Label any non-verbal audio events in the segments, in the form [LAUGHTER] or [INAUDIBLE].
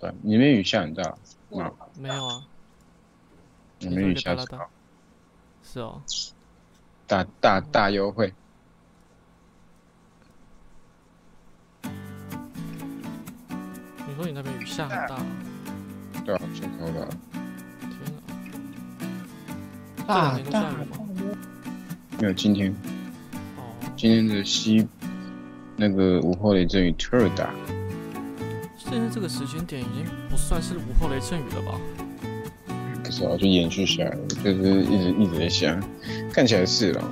对，里面雨下很大，啊，没有啊，里面雨下大大大是哦，大大大优惠，你说你那边雨下很大，对啊，先头的，天啊，这两天都下雨吗？没有今天，哦，今天的西那个午后雷阵雨特大，现在这个时间点已经不算是午后雷阵雨了吧？不知道就延续下来，就是一直一直在下，看起来是了，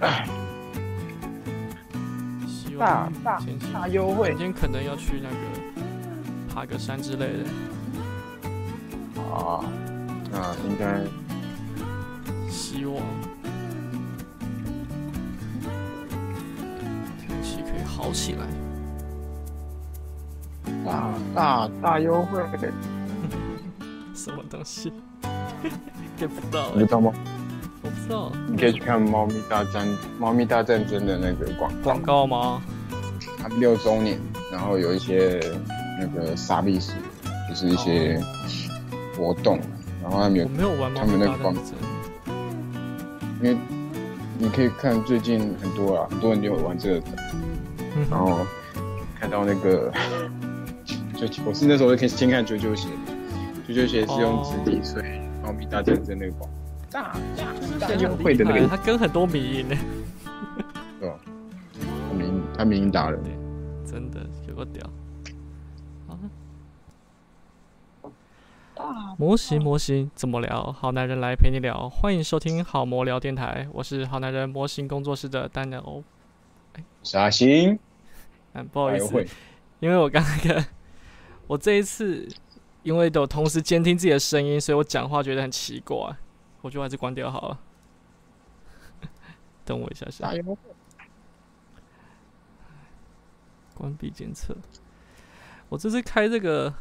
唉，希望大大优惠明天可能要去那个爬个山之类的。啊，那应该希望天气可以好起来。大大大优惠，[LAUGHS] 什么东西？[LAUGHS] get 不到、欸，你知道吗？我不知道你可以去看《猫咪大战》《猫咪大战争》的那个广告广，告吗？他们六周年，然后有一些那个杀历史，就是一些活动，然后他们有我没有玩猫他们那个广咪大战争。因为你可以看最近很多啊，很多人就有玩这个，嗯然后看到那个，就我是那时候可以先看九九鞋，九九鞋是用纸底吹《猫咪大战争》那个广告，大大大优惠的那个，他跟很多迷音呢，[LAUGHS] 对吧？他名他名达人，[LAUGHS] 真的有个屌。好模型模型怎么聊？好男人来陪你聊，欢迎收听好模聊电台，我是好男人模型工作室的丹鸟欧。傻星，嗯，不好意思，因为我刚那个，我这一次因为都同时监听自己的声音，所以我讲话觉得很奇怪，我就还是关掉好了。等我一下下关闭监测。我这次开这个，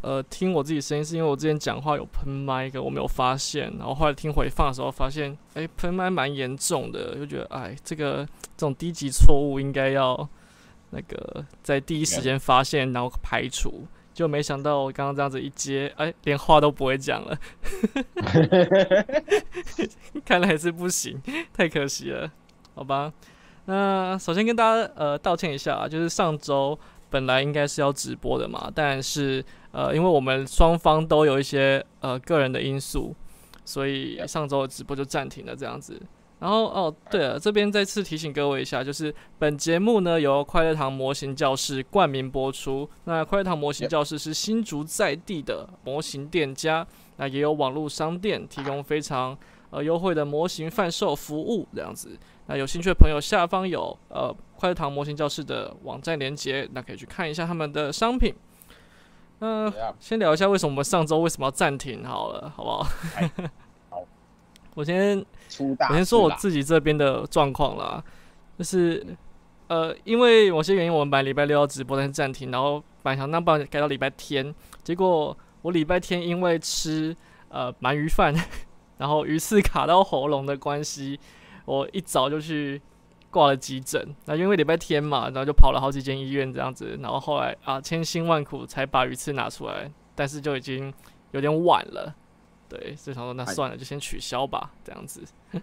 呃，听我自己声音，是因为我之前讲话有喷麦，可我没有发现，然后后来听回放的时候发现，哎、喷麦蛮严重的，就觉得，哎，这个这种低级错误应该要那个在第一时间发现，然后排除。就没想到我刚刚这样子一接，哎、连话都不会讲了，[LAUGHS] 看来是不行，太可惜了，好吧。那首先跟大家呃道歉一下啊，就是上周本来应该是要直播的嘛，但是呃因为我们双方都有一些呃个人的因素，所以上周的直播就暂停了这样子。然后哦，对了，这边再次提醒各位一下，就是本节目呢由快乐堂模型教室冠名播出。那快乐堂模型教室是新竹在地的模型店家，那也有网络商店提供非常呃优惠的模型贩售服务这样子。那有兴趣的朋友，下方有呃快乐堂模型教室的网站连接，那可以去看一下他们的商品。那、先聊一下为什么我们上周为什么要暂停好了，好不好？好 [LAUGHS] 我先出大，我先说我自己这边的状况啦，就是呃，因为某些原因，我们本来礼拜六要直播，但是暂停，然后本来想那不然改到礼拜天，结果我礼拜天因为吃呃鳗鱼饭，[LAUGHS] 然后鱼刺卡到喉咙的关系，我一早就去挂了急诊。那因为礼拜天嘛，然后就跑了好几间医院这样子，然后后来啊千辛万苦才把鱼刺拿出来，但是就已经有点晚了。对，所以他说那算了，就先取消吧，这样子。[LAUGHS]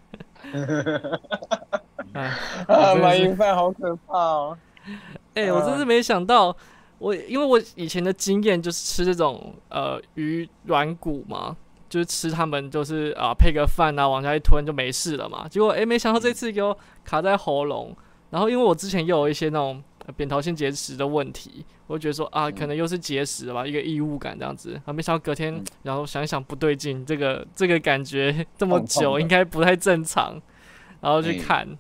哎，啊，真的是鳗鱼饭好可怕哦！[LAUGHS] 哎、我真是没想到，我因为我以前的经验就是吃这种呃鱼软骨嘛，就是吃他们就是啊、配个饭啊往下一吞就没事了嘛。结果哎、没想到这次给我卡在喉咙，然后因为我之前又有一些那种呃扁桃腺结石的问题，我就觉得说啊可能又是结石吧，一个异物感这样子。啊，没想到隔天嗯然后想一想不对劲，这个这个感觉这么久应该不太正常，然后去嗯看。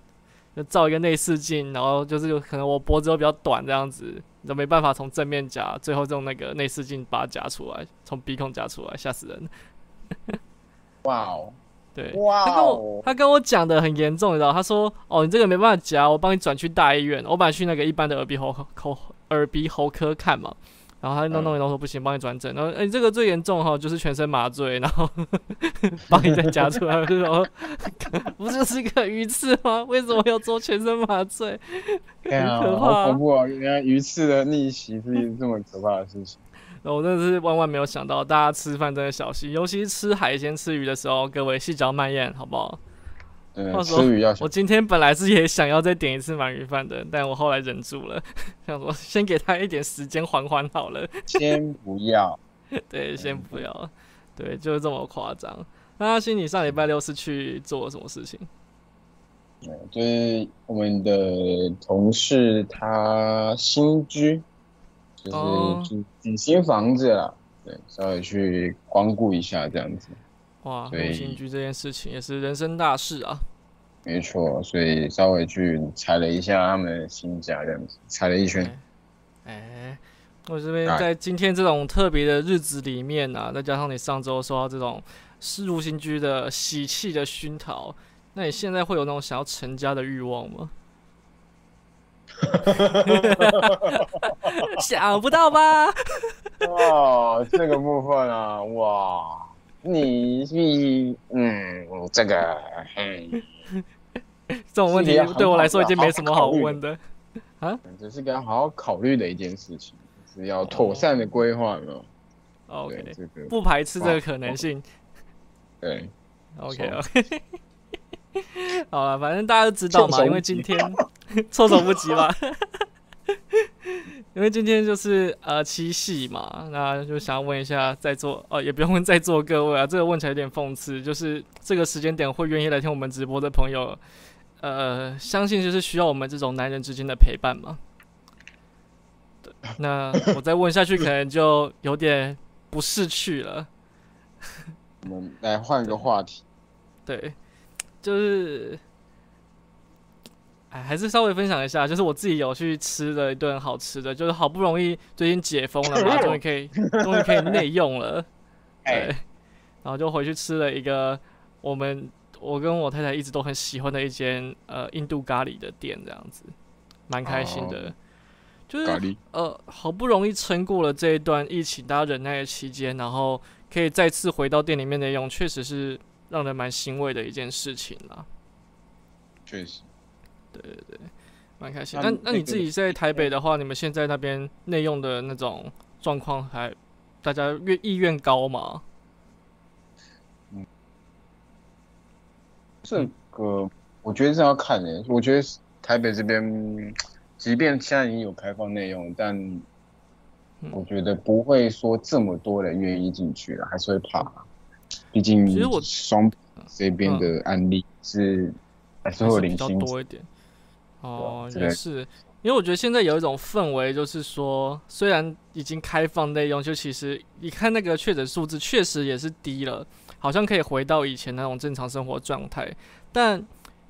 就照一个内视镜，然后就是可能我脖子又比较短这样子，就没办法从正面夹，最后用那个内视镜把它夹出来，从鼻孔夹出来，吓死人。[LAUGHS] 哇哦，对，哇他跟我哦，他跟我讲的很严重，你知道？他说：“哦，你这个没办法夹，我帮你转去大医院。”我本来去那个一般的耳鼻喉口耳鼻喉科看嘛，然后他弄弄一弄说不行，帮你转诊。然后哎，这个最严重哈，就是全身麻醉，然后帮你再夹出来。就说不就是一个鱼刺吗？为什么要做全身麻醉？很可怕，好恐怖啊！原来鱼刺的逆袭是一这么可怕的事情。我真的是万万没有想到，大家吃饭真的小心，尤其是吃海鲜、吃鱼的时候，各位细嚼慢咽，好不好？吃鱼要。我今天本来是也想要再点一次鳗鱼饭的，但我后来忍住了，想说先给他一点时间缓缓好了。先 [LAUGHS] 不要。对，先不要。对，就是这么夸张。那阿星，你上礼拜六是去做什么事情？对，就是我们的同事他新居，就是住几新房子了，对，稍微去光顾一下这样子。哇，新居这件事情也是人生大事啊。没错，所以稍微去踩了一下他们的新家，这样子踩了一圈。哎，我这边在今天这种特别的日子里面呢，再加上你上周受到这种四入新居的喜气的熏陶，那你现在会有那种想要成家的欲望吗？[LAUGHS] 想不到吧？[LAUGHS] 哇，这个部分啊，哇。你你嗯，这个嗯，这种问题对我来说已经没什么好问的啊，这是该好好考虑的一件事情，是要妥善的规划了。OK，这个不排斥这个可能性。对，OK OK，[LAUGHS] 好了，反正大家都知道嘛，因为今天 [LAUGHS] 措手不及吧。[LAUGHS] 因为今天就是呃七夕嘛，那就想要问一下在座哦，也不用问在座各位啊，这个问起来有点讽刺，就是这个时间点会愿意来听我们直播的朋友，呃，相信就是需要我们这种男人之间的陪伴嘛。对，那我再问下去可能就有点不识趣了。我们来换个话题。对，就是。哎，还是稍微分享一下，就是我自己有去吃了一顿好吃的，就是好不容易最近解封了嘛，[LAUGHS] 终于可以终于可以内用了，[LAUGHS] 对，然后就回去吃了一个我们我跟我太太一直都很喜欢的一间呃印度咖喱的店，这样子蛮开心的，就是呃好不容易撑过了这一段疫情大家忍耐的期间，然后可以再次回到店里面内用，确实是让人蛮欣慰的一件事情啦，确实。对对对，蛮开心。那那你自己在台北的话，你们现在那边内用的那种状况，还大家愿意愿高吗？嗯，这个我觉得是要看的。我觉得台北这边，即便现在已经有开放内用，但我觉得不会说这么多人愿意进去了，还是会怕。毕竟其实我双这边的案例是还是会零星多一点。哦，也是，因为我觉得现在有一种氛围，就是说，虽然已经开放内容，就其实你看那个确诊数字确实也是低了，好像可以回到以前那种正常生活状态，但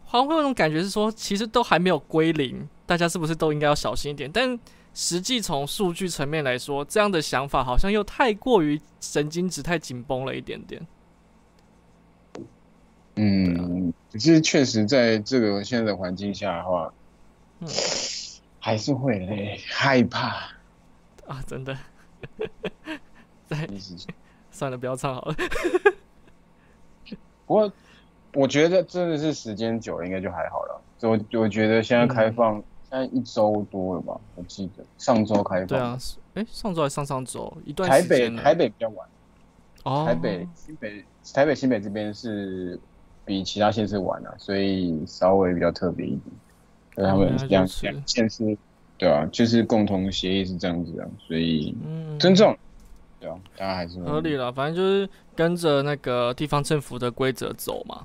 好像会有种感觉是说，其实都还没有归零，大家是不是都应该要小心一点？但实际从数据层面来说，这样的想法好像又太过于神经质、太紧绷了一点点。嗯，只是确实在这个现在的环境下的话。嗯，还是会嘞，害怕啊！真的，[LAUGHS] 在算了，不要唱好了。不过我觉得真的是时间久了，应该就还好了。我我觉得现在开放，现在一周多了吧？我记得上周开放。对啊，哎，上周还上上周一段台北台北比较晚，哦，台北新北台北新北这边是比其他县市晚啊，所以稍微比较特别一点。他们两两县市，对啊，就是共同协议是这样子的，所以尊重，对啊，大家还是合理了。反正就是跟着那个地方政府的规则走嘛。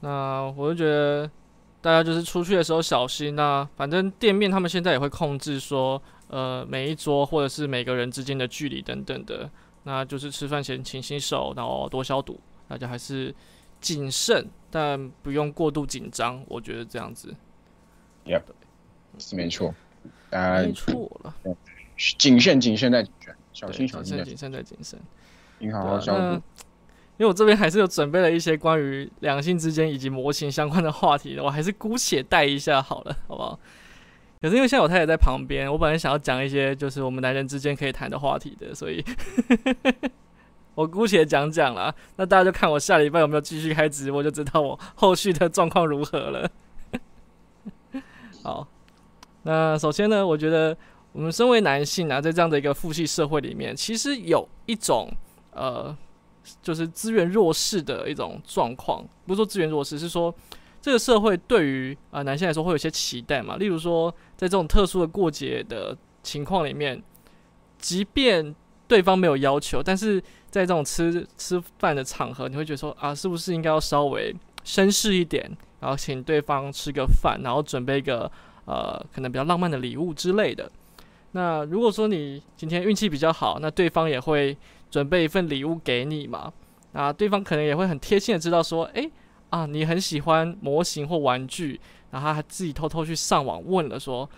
那我就觉得大家就是出去的时候小心那反正店面他们现在也会控制说，呃，每一桌或者是每个人之间的距离等等的。那就是吃饭前勤洗手，然后多消毒。大家还是谨慎，但不用过度紧张。我觉得这样子。Yep，是没错，没错了。谨慎，谨慎再谨慎，小心，小心，谨慎再谨慎。你好，小毒。因为我这边还是有准备了一些关于两性之间以及模型相关的话题的，我还是姑且带一下好了，[LAUGHS] 好不好？可是因为现在我太太在旁边，我本来想要讲一些就是我们男人之间可以谈的话题的，所以我姑且讲讲啦。那大家就看我下礼拜有没有继续开直播，就知道我后续的状况如何了。[LAUGHS] 好，那首先呢，我觉得我们身为男性啊，在这样的一个父系社会里面，其实有一种呃，就是资源弱势的一种状况。不是说资源弱势，是说。这个社会对于啊男性来说会有些期待嘛？例如说，在这种特殊的过节的情况里面，即便对方没有要求，但是在这种吃吃饭的场合，你会觉得说啊，是不是应该要稍微绅士一点，然后请对方吃个饭，然后准备一个呃可能比较浪漫的礼物之类的。那如果说你今天运气比较好，那对方也会准备一份礼物给你嘛？那对方可能也会很贴心的知道说，诶。啊，你很喜欢模型或玩具，然后他自己偷偷去上网问了，说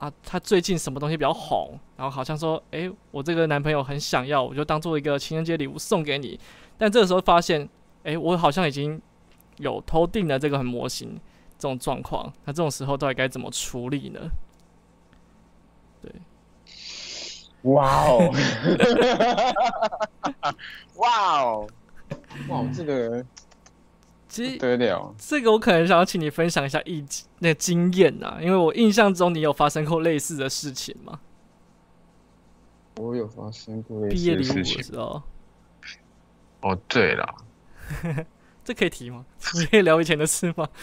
啊，他最近什么东西比较红，然后好像说，诶，我这个男朋友很想要，我就当做一个情人节礼物送给你。但这个时候发现，诶，我好像已经有偷订了这个很模型，这种状况，那这种时候到底该怎么处理呢？对，哇哦，[LAUGHS] 哇哦，哇，这个。其实对了，这个我可能想要请你分享一下一那个经验啊，因为我印象中你有发生过类似的事情吗？我有发生过毕业礼物的时候。哦，对了，[LAUGHS] 这可以提吗？你可以聊以前的事吗？[LAUGHS]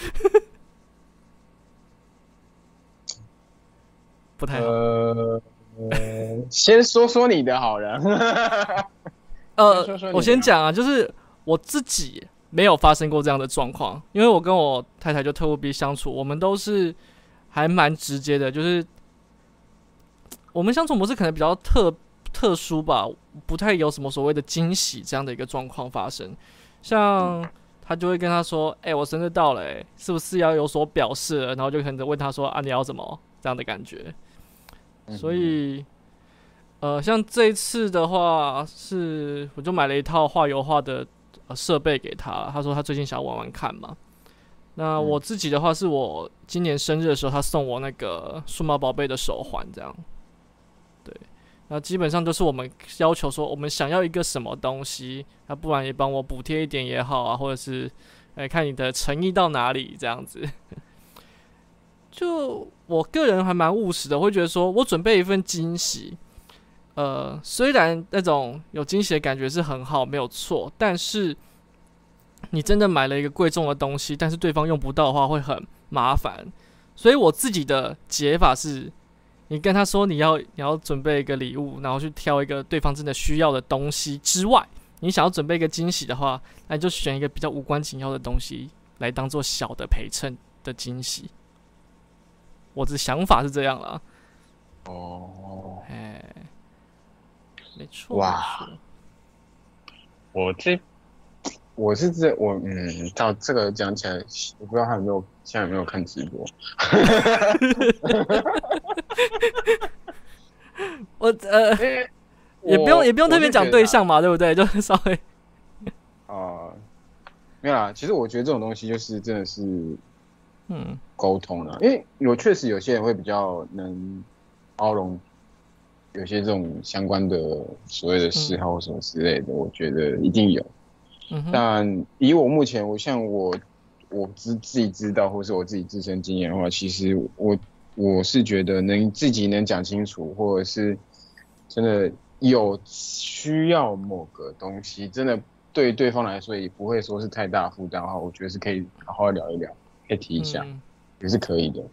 不太好。呃，先说说你的好了。呃，[LAUGHS] 我先讲啊，就是我自己。没有发生过这样的状况，因为我跟我太太就特务 B 相处，我们都是还蛮直接的，就是我们相处模式可能比较特特殊吧，不太有什么所谓的惊喜这样的一个状况发生。像他就会跟他说：“哎，我生日到了，哎，是不是要有所表示？”然后就可能问他说：“啊，你要怎么？”这样的感觉。所以，呃，像这一次的话，是我就买了一套画油画的。呃，设备给他，他说他最近想要玩玩看嘛。那我自己的话，是我今年生日的时候，他送我那个数码宝贝的手环，这样。对，那基本上都是我们要求说，我们想要一个什么东西，那不然也帮我补贴一点也好啊，或者是，哎，看你的诚意到哪里这样子。就我个人还蛮务实的，会觉得说我准备一份惊喜。呃，虽然那种有惊喜的感觉是很好，没有错，但是你真的买了一个贵重的东西，但是对方用不到的话会很麻烦。所以我自己的解法是，你跟他说你要你要准备一个礼物，然后去挑一个对方真的需要的东西之外，你想要准备一个惊喜的话，那你就选一个比较无关紧要的东西来当做小的陪衬的惊喜。我的想法是这样了。哦，哎。没错，哇！我这我是这我嗯，到这个讲起来，我不知道他有没有现在有没有看直播。[LAUGHS] 我呃，也不用也不用特别讲对象嘛，对不对？就 [LAUGHS] 稍微啊，没有啦。其实我觉得这种东西就是真的是嗯沟通了，因为我确实有些人会比较能包容。有些这种相关的所谓的嗜好什么之类的，我觉得一定有。但以我目前，我像我我自自己知道，或是我自己自身经验的话，其实我我是觉得能自己能讲清楚，或者是真的有需要某个东西，真的对对方来说也不会说是太大负担的话，我觉得是可以好好聊一聊，可以提一下，也是可以的。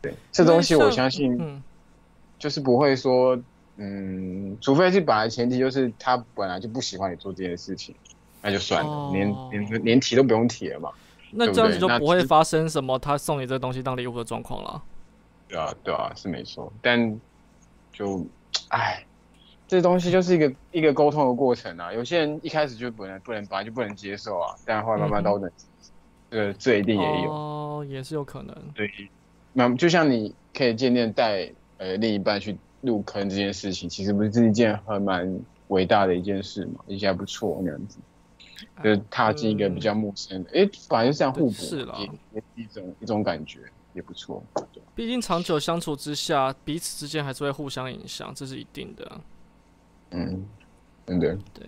对，这东西我相信。就是不会说，嗯，除非是本来前提就是他本来就不喜欢你做这件事情，那就算了，连连连提都不用提了嘛。那这样子就不会发生什么他送你这东西当礼物的状况了。对啊，对啊，是没错。但就，唉，这东西就是一个一个沟通的过程啊。有些人一开始就不能不能本来就不能接受啊，但后来慢慢都能。这个这一定也有哦，也是有可能。对，那就像你可以渐渐带。呃，另一半去入坑这件事情，其实不是是一件很蛮伟大的一件事嘛，而且还不错那样子，就是踏进一个比较陌生的，哎，反正是这样互补，是了，也一种一种感觉，也不错。毕竟长久相处之下，彼此之间还是会互相影响，这是一定的。嗯，真的。对，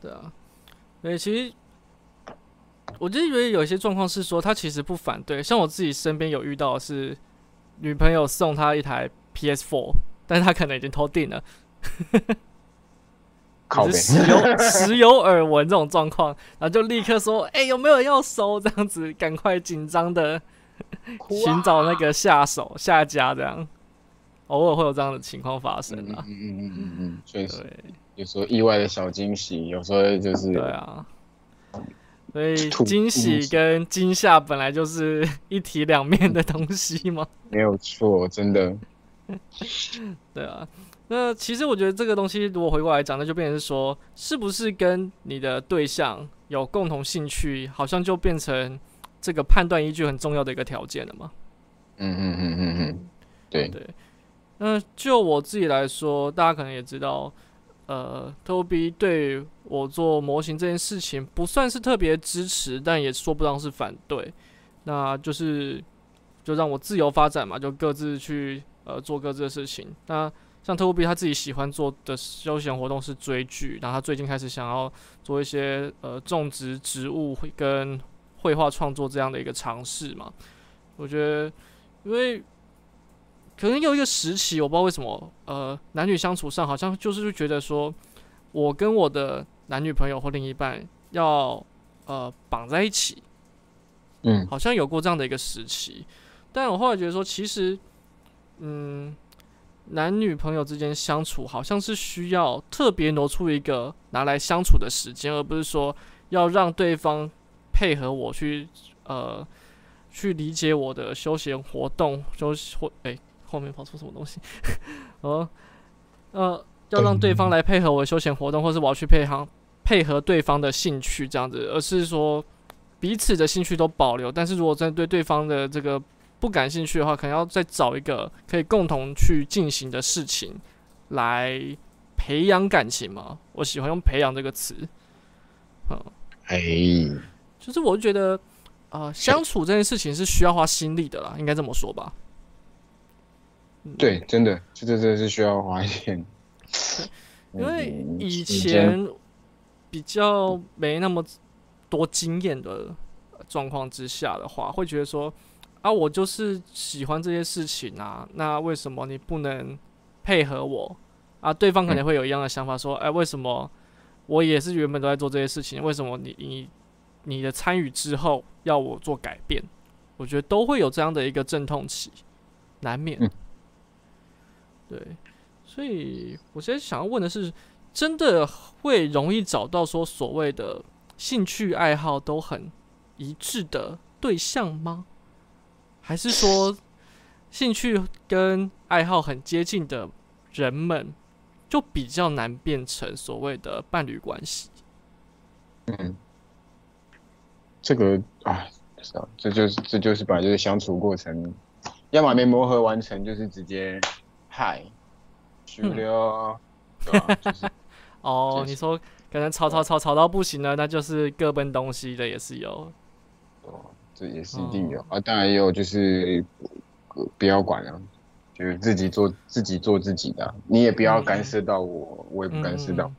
对啊。所以其实，我就以为有一些状况是说，他其实不反对。像我自己身边有遇到是女朋友送他一台 PS4，但是他可能已经偷定了。[LAUGHS] 时有 [LAUGHS] 时有耳闻这种状况，然后就立刻说：“哎，有没有人要收？”这样子，赶快紧张的寻找那个下手下家，这样偶尔会有这样的情况发生啊。嗯嗯嗯嗯嗯，确实，有时候意外的小惊喜，有时候就是对啊。所以惊喜跟惊吓本来就是 [LAUGHS] 一体两面的东西吗？没有错，真的。[LAUGHS] 对啊。那其实我觉得这个东西，如果回过来讲，那就变成是说，是不是跟你的对象有共同兴趣，好像就变成这个判断依据很重要的一个条件了嘛？嗯嗯嗯嗯嗯，对对。那就我自己来说，大家可能也知道，呃 tob 对我做模型这件事情不算是特别支持，但也说不上是反对。那就是就让我自由发展嘛，就各自去呃做各自的事情。那像特务比他自己喜欢做的休闲活动是追剧，然后他最近开始想要做一些呃种植植物跟绘画创作这样的一个尝试嘛。我觉得，因为可能有一个时期，我不知道为什么，呃，男女相处上好像就是觉得说，我跟我的男女朋友或另一半要呃绑在一起，嗯，好像有过这样的一个时期，但我后来觉得说，其实，嗯。男女朋友之间相处，好像是需要特别挪出一个拿来相处的时间，而不是说要让对方配合我去呃去理解我的休闲活动，休或哎后面跑出什么东西？[LAUGHS] 哦呃，要让对方来配合我的休闲活动，或是我要去配合配合对方的兴趣这样子，而是说彼此的兴趣都保留，但是如果针对对方的这个。不感兴趣的话，可能要再找一个可以共同去进行的事情来培养感情嘛。我喜欢用“培养”这个词。嗯，哎，就是我觉得啊，相处这件事情是需要花心力的啦，应该这么说吧。对，真的，这这这是需要花一点。[LAUGHS] 因为以前比较没那么多经验的状况之下的话，会觉得说。啊，我就是喜欢这些事情啊，那为什么你不能配合我？啊，对方可能会有一样的想法，说，哎，为什么我也是原本都在做这些事情，为什么你你你的参与之后要我做改变？我觉得都会有这样的一个阵痛期，难免。对，所以我现在想要问的是，真的会容易找到说所谓的兴趣爱好都很一致的对象吗？还是说，兴趣跟爱好很接近的人们，就比较难变成所谓的伴侣关系。嗯，这个啊，是啊，这就是这就是本来就是相处过程，要么没磨合完成，就是直接嗨，输了，对吧？[LAUGHS] 哦，你说可能吵吵吵吵到不行了，那就是各奔东西的，也是有。哦。这也是一定有啊，当然也有，就是不要管了，就是自己做自己做自己的，你也不要干涉到我，我也不干涉到，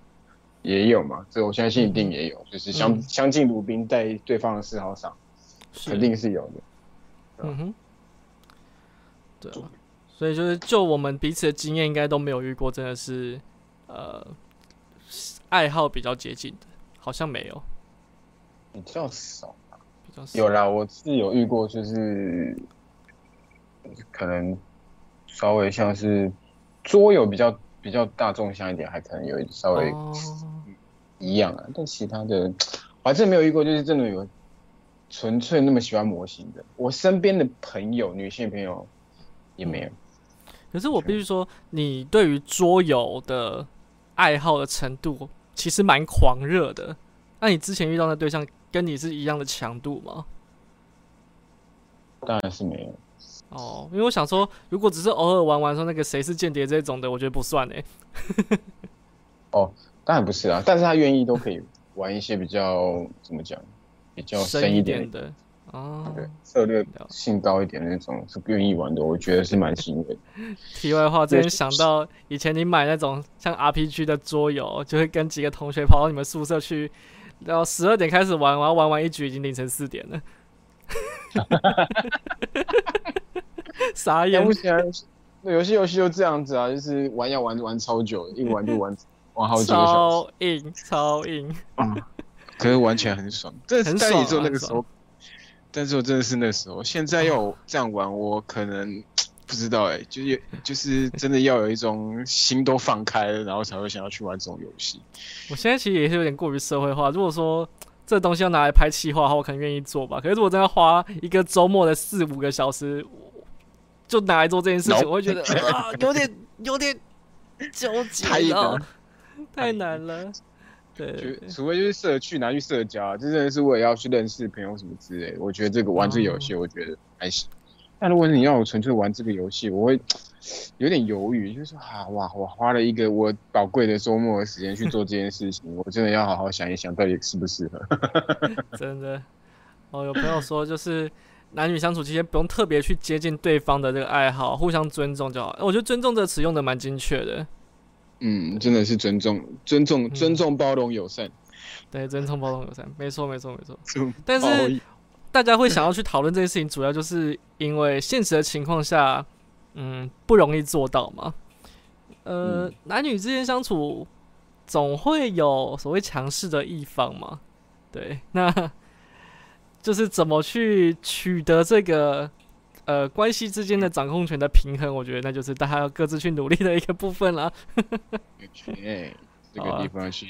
也有嘛，这我相信一定也有，就是相相敬如宾，在对方的嗜好上，肯定是有的。嗯哼，对啊，所以就是就我们彼此的经验，应该都没有遇过，真的是呃爱好比较接近的，好像没有，比较少。比较少有啦，我是有遇过，就是可能稍微像是桌游比较比较大众向一点，还可能有稍微一样啊。但其他的我还真没有遇过，就是真的有纯粹那么喜欢模型的。我身边的朋友，女性朋友也没有。可是我必须说，你对于桌游的爱好的程度其实蛮狂热的。那你之前遇到的对象？跟你是一样的强度吗？当然是没有。哦，因为我想说，如果只是偶尔玩玩说那个谁是间谍这种的，我觉得不算哎。[LAUGHS] 哦，当然不是啊，但是他愿意都可以玩一些比较怎么讲，比较深一点的。哦，对，策略性高一点那种是愿意玩的，我觉得是蛮欣慰。[LAUGHS] 题外话，之前想到以前你买那种像 RPG 的桌游，就会跟几个同学跑到你们宿舍去，然后十二点开始玩，然后玩完一局已经凌晨四点了。[LAUGHS] 傻眼！不行啊，那游戏游戏就这样子啊，就是玩要玩玩超久，一玩就玩玩好几个小时，超硬，超硬。嗯，可是玩起来很爽，这是但也只有那个时候。但是我真的是那时候，现在要这样玩，我可能 [TSK] 不知道哎，就是就是真的要有一种心都放开了，然后才会想要去玩这种游戏。我现在其实也是有点过于社会化。如果说这东西要拿来拍气话的话，我可能愿意做吧。可是如果真的花一个周末的四五个小时，就拿来做这件事情，我会觉得啊，有点有点纠结，太难，太难了。对，除非就是社区拿去社交，这真的是为了要去认识朋友什么之类。我觉得这个玩这个游戏，我觉得还行。但如果你让我纯粹玩这个游戏，我会有点犹豫，就是说啊，哇，我花了一个我宝贵的周末的时间去做这件事情，[LAUGHS] 我真的要好好想一想，到底适不适合。[LAUGHS] 真的，哦，有朋友说，就是男女相处期间不用特别去接近对方的这个爱好，互相尊重就好。我觉得“尊重”这个词用的蛮精确的。嗯，真的是尊重、尊重、尊重、包容、友善。[LAUGHS] 对，尊重、包容、友善，没错，没错，没错。[LAUGHS] 但是大家会想要去讨论这件事情，主要就是因为现实的情况下，嗯，不容易做到嘛。呃，男女之间相处，总会有所谓强势的一方嘛。对，那 [LAUGHS] 就是怎么去取得这个。呃，关系之间的掌控权的平衡，我觉得那就是大家要各自去努力的一个部分了。[LAUGHS] 哎，这个地方是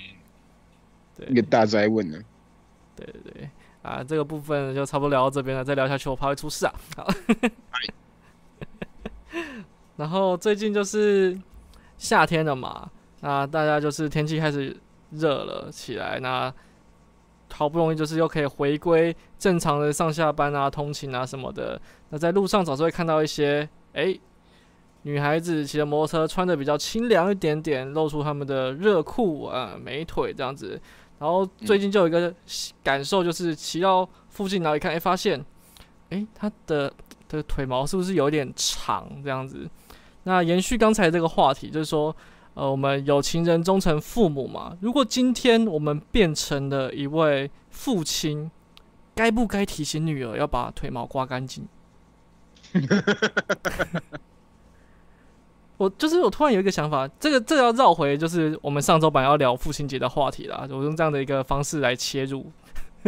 一个大灾问呢。对对对，啊，这个部分就差不多聊到这边了，再聊下去我怕会出事啊。好。[LAUGHS] 然后最近就是夏天了嘛，那大家就是天气开始热了起来，那。好不容易就是又可以回归正常的上下班啊、通勤啊什么的。那在路上总是会看到一些哎，女孩子骑着摩托车，穿的比较清凉一点点，露出她们的热裤啊、美腿这样子。然后最近就有一个感受，就是骑到附近然后一看，哎，发现哎，她的的腿毛是不是有点长这样子？那延续刚才这个话题，就是说。呃，我们有情人终成父母嘛？如果今天我们变成了一位父亲，该不该提醒女儿要把腿毛刮干净？[LAUGHS] 我就是我突然有一个想法，这个这要绕回就是我们上周本来要聊父亲节的话题啦。我用这样的一个方式来切入，[LAUGHS]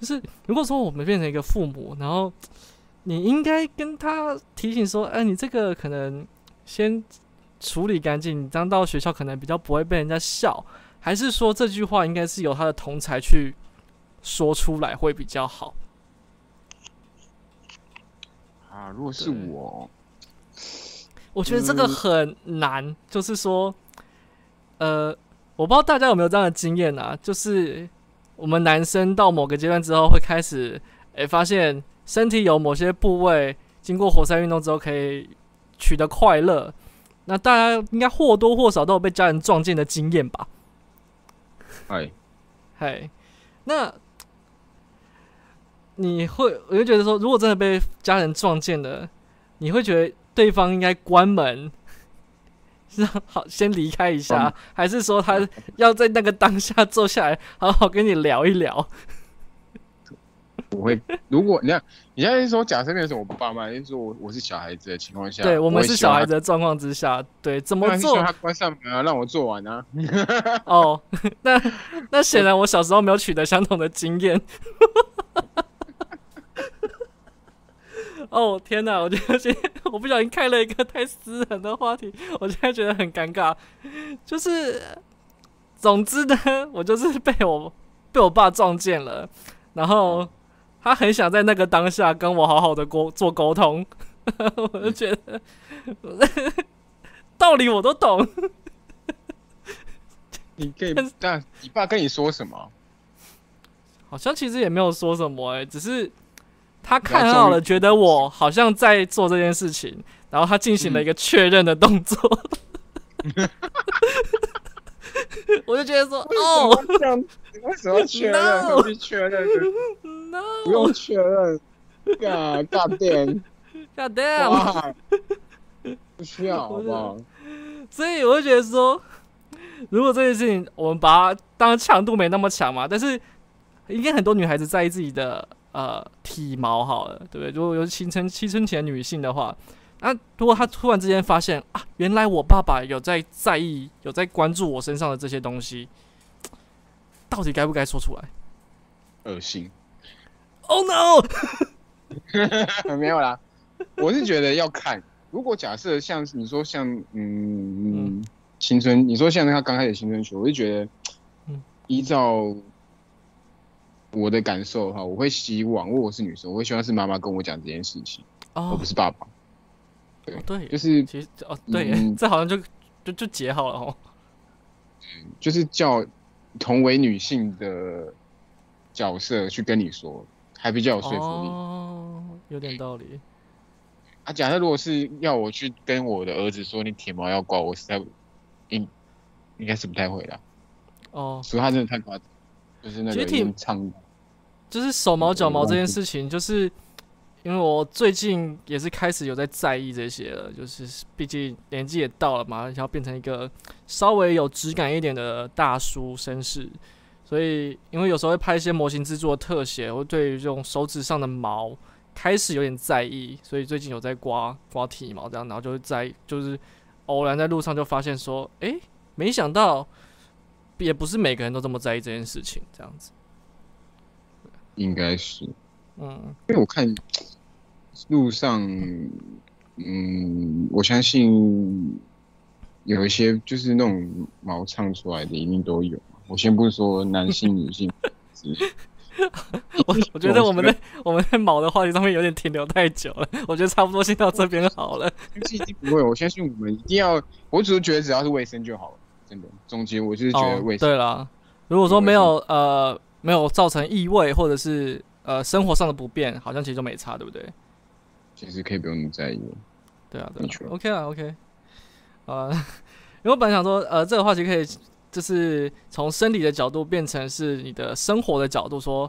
就是如果说我们变成一个父母，然后你应该跟他提醒说，哎，你这个可能先。处理干净，你这样到学校可能比较不会被人家笑，还是说这句话应该是由他的同才去说出来会比较好？啊，如果是我，我觉得这个很难，就是说，呃，我不知道大家有没有这样的经验啊，就是我们男生到某个阶段之后会开始，哎，发现身体有某些部位经过活塞运动之后可以取得快乐。那大家应该或多或少都有被家人撞见的经验吧？哎，嗨，那你会，我就觉得说，如果真的被家人撞见了，你会觉得对方应该关门，是 [LAUGHS] 好先离开一下，还是说他要在那个当下坐下来好好跟你聊一聊？我会，如果你看，你现在说假设变成我爸妈，就是说我我是小孩子的情况下，对我们是小孩子的状况之下，对怎么做？他关上门啊，让我做完啊。哦，[LAUGHS] 那那显然我小时候没有取得相同的经验。哦天哪！我觉得今天我不小心开了一个太私人的话题，我现在觉得很尴尬。就是，总之呢，我就是被我被我爸撞见了，然后。他很想在那个当下跟我好好的沟做沟通，[LAUGHS] 我就觉得 [LAUGHS] 道理我都懂。[LAUGHS] 你可以，但你爸跟你说什么？好像其实也没有说什么，哎，只是他看到了，觉得我好像在做这件事情，然后他进行了一个确认的动作。我就觉得说，哦，这样为什么确认？必须确认？No。不用确认。God God damn，God damn，不需要，好不好？所以我就觉得说，如果这件事情我们把它当强度没那么强嘛，但是应该很多女孩子在意自己的呃体毛好了，对不对？如果有青春青春期的女性的话，那如果她突然之间发现啊，原来我爸爸有在在意、有在关注我身上的这些东西，到底该不该说出来？恶心！Oh no！[LAUGHS] 没有啦，我是觉得要看。如果假设像你说像嗯青春，你说像他刚开始青春期，我就觉得，依照我的感受哈，我会希望，如果我是女生，我会希望是妈妈跟我讲这件事情，而不是爸爸。对对，就是其实哦，对，这好像就就就结好了哦。就是叫同为女性的角色去跟你说。还比较有说服力哦，有点道理。啊，假设如果是要我去跟我的儿子说你铁毛要刮，我实在应应该是不太会的。哦，所以他真的太夸张，就是那个唱，就是手毛脚毛这件事情，就是因为我最近也是开始有在在意这些了，就是毕竟年纪也到了嘛，要变成一个稍微有质感一点的大叔绅士。所以，因为有时候会拍一些模型制作的特写，我对于这种手指上的毛开始有点在意，所以最近有在刮刮体毛这样，然后就在就是偶然在路上就发现说，哎，没想到也不是每个人都这么在意这件事情，这样子。应该是，嗯，因为我看路上，嗯，我相信有一些就是那种毛唱出来的，一定都有。我先不说男性、女性，[LAUGHS] 我我觉得我们在我们在毛的话题上面有点停留太久了，我觉得差不多先到这边好了。[LAUGHS] 不会，我相信我们一定要，我只是觉得只要是卫生就好了，真的。总结，我就是觉得卫生。对啦，如果说没有呃没有造成异味或者是呃生活上的不便，好像其实就没差，对不对？其实可以不用那么在意。对啊，对，OK 啊，OK。呃，[LAUGHS] 因为我本来想说，呃，这个话题可以。就是从生理的角度变成是你的生活的角度说，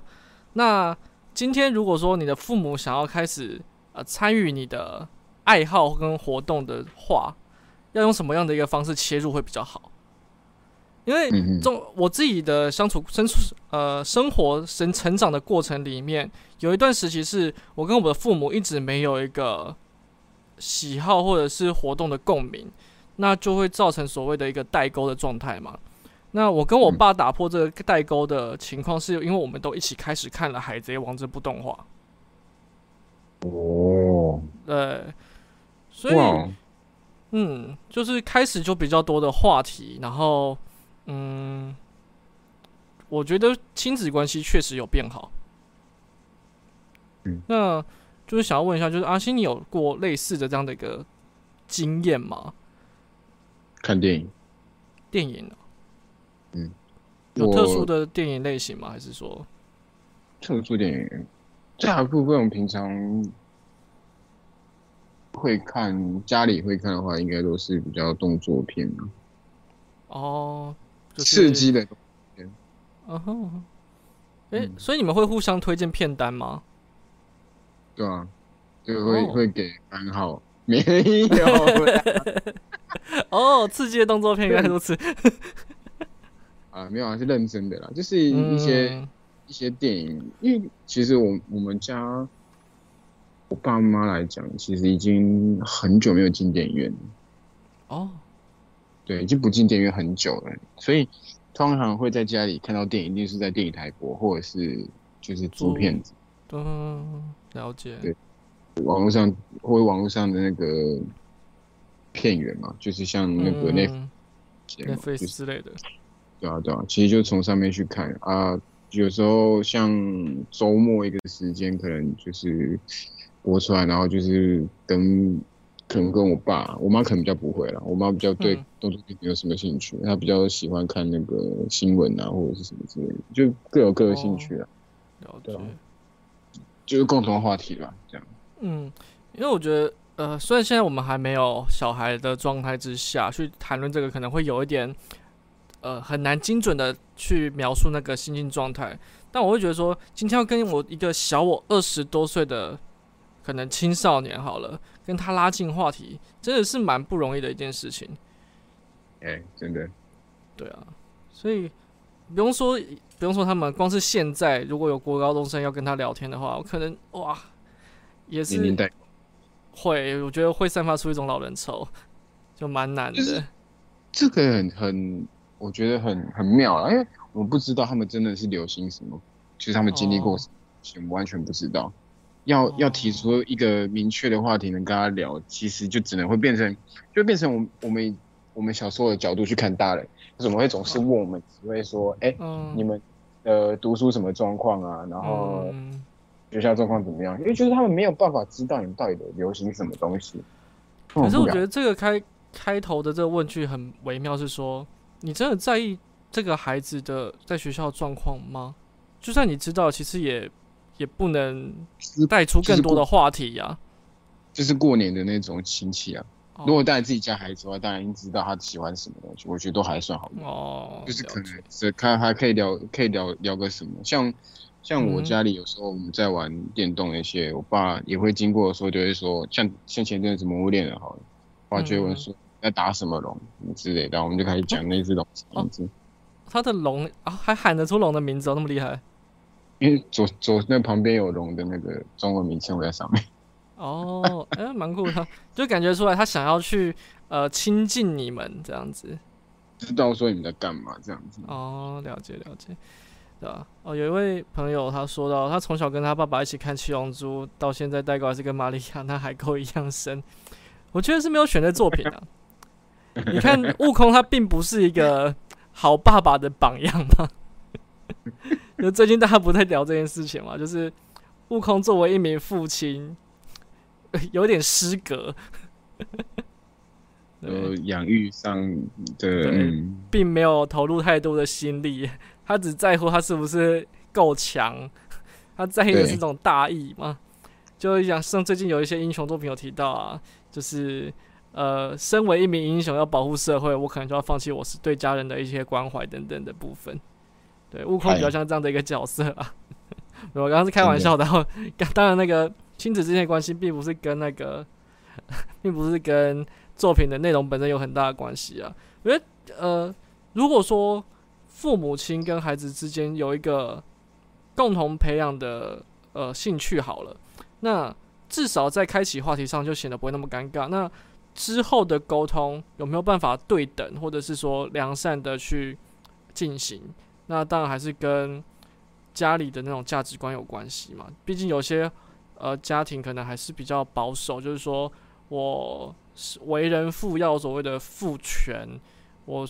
那今天如果说你的父母想要开始呃参与你的爱好跟活动的话，要用什么样的一个方式切入会比较好？因为中我自己的相处、生处呃生活、生成长的过程里面，有一段时期是我跟我的父母一直没有一个喜好或者是活动的共鸣，那就会造成所谓的一个代沟的状态嘛。那我跟我爸打破这个代沟的情况，是因为我们都一起开始看了《海贼王》这部动画。哦，对，所以，嗯，就是开始就比较多的话题，然后，嗯，我觉得亲子关系确实有变好。嗯，那就是想要问一下，就是阿星，你有过类似的这样的一个经验吗？看电影，电影嗯，有特殊的电影类型吗？还是说特殊电影？大部分我平常会看，家里会看的话，应该都是比较动作片啊。哦，刺激的片。嗯哼，哎，所以你们会互相推荐片单吗？对啊，就会会给番号。没有。[LAUGHS] 哦，刺激的动作片原来如此。啊，没有啊，是认真的啦，就是一些一些电影，因为其实我我们家我爸妈来讲，其实已经很久没有进电影院了。哦，对，已经不进电影院很久了，所以通常会在家里看到电影，一定是在电影台播，或者是就是租片子。嗯，了解。对，网络上或者网络上的那个片源嘛，就是像那个那那 face 之类的。对啊，对啊，其实就从上面去看啊。有时候像周末一个时间，可能就是播出来，然后就是跟可能跟我爸，我妈可能比较不会了。我妈比较对动作片没有什么兴趣，她比较喜欢看那个新闻啊，或者是什么之类的，就各有各的兴趣啊。了解，就是共同话题吧，这样。嗯，因为我觉得，呃，虽然现在我们还没有小孩的状态之下去谈论这个，可能会有一点。呃，很难精准的去描述那个心境状态，但我会觉得说，今天要跟我一个小我二十多岁的可能青少年好了，跟他拉近话题，真的是蛮不容易的一件事情。哎，真的。对啊，所以不用说，不用说他们，光是现在如果有国高中生要跟他聊天的话，我可能哇，也是会，我觉得会散发出一种老人愁，就蛮难的。这个很很，我觉得很很妙啊，因为我不知道他们真的是流行什么，其实他们经历过什么，完全不知道。要要提出一个明确的话题能跟他聊，其实就只能会变成，就变成我我们我们小时候的角度去看大人，怎么会总是问我们，只会说，哎，你们呃读书什么状况啊，然后学校状况怎么样？因为就是他们没有办法知道你们到底的流行什么东西。可是我觉得这个开。开头的这个问句很微妙，是说你真的在意这个孩子的在学校状况吗？就算你知道，其实也也不能带出更多的话题呀。就是过年的那种亲戚啊，如果带自己家孩子的话，当然知道他喜欢什么东西，我觉得都还算好哦。就是可能只看还可以聊，可以聊聊个什么，像像我家里有时候我们在玩电动那些，我爸也会经过的时候就会说，像像前阵子魔物猎人好了，我爸就会说。在打什么龙之类的，我们就开始讲那只龙名字。他的龙啊，还喊得出龙的名字哦，那么厉害！因为左左那旁边有龙的那个中文名称在上面。哦，哎，蛮酷的，就感觉出来他想要去呃亲近你们这样子，知道说你们在干嘛这样子。哦，了解了解，对吧？哦，有一位朋友他说到，他从小跟他爸爸一起看七龙珠，到现在代沟还是跟玛利亚那海沟一样深。我觉得是没有选对作品啊。[LAUGHS] 你看，悟空他并不是一个好爸爸的榜样嘛。[LAUGHS] 就最近大家不在聊这件事情嘛，就是悟空作为一名父亲，[LAUGHS] 有点失格。呃，养育上的，并没有投入太多的心力，他只在乎他是不是够强，他在意的是这种大义嘛。就像像最近有一些英雄作品有提到啊，就是。呃，身为一名英雄要保护社会，我可能就要放弃我是对家人的一些关怀等等的部分。对，悟空比较像这样的一个角色啊。[LAUGHS] 我刚刚是开玩笑的，然后 [LAUGHS] 当然那个亲子之间的关系并不是跟那个，[LAUGHS] 并不是跟作品的内容本身有很大的关系啊。因为呃，如果说父母亲跟孩子之间有一个共同培养的呃兴趣好了，那至少在开启话题上就显得不会那么尴尬。那之后的沟通有没有办法对等，或者是说良善的去进行？那当然还是跟家里的那种价值观有关系嘛。毕竟有些呃家庭可能还是比较保守，就是说我为人父要所谓的父权，我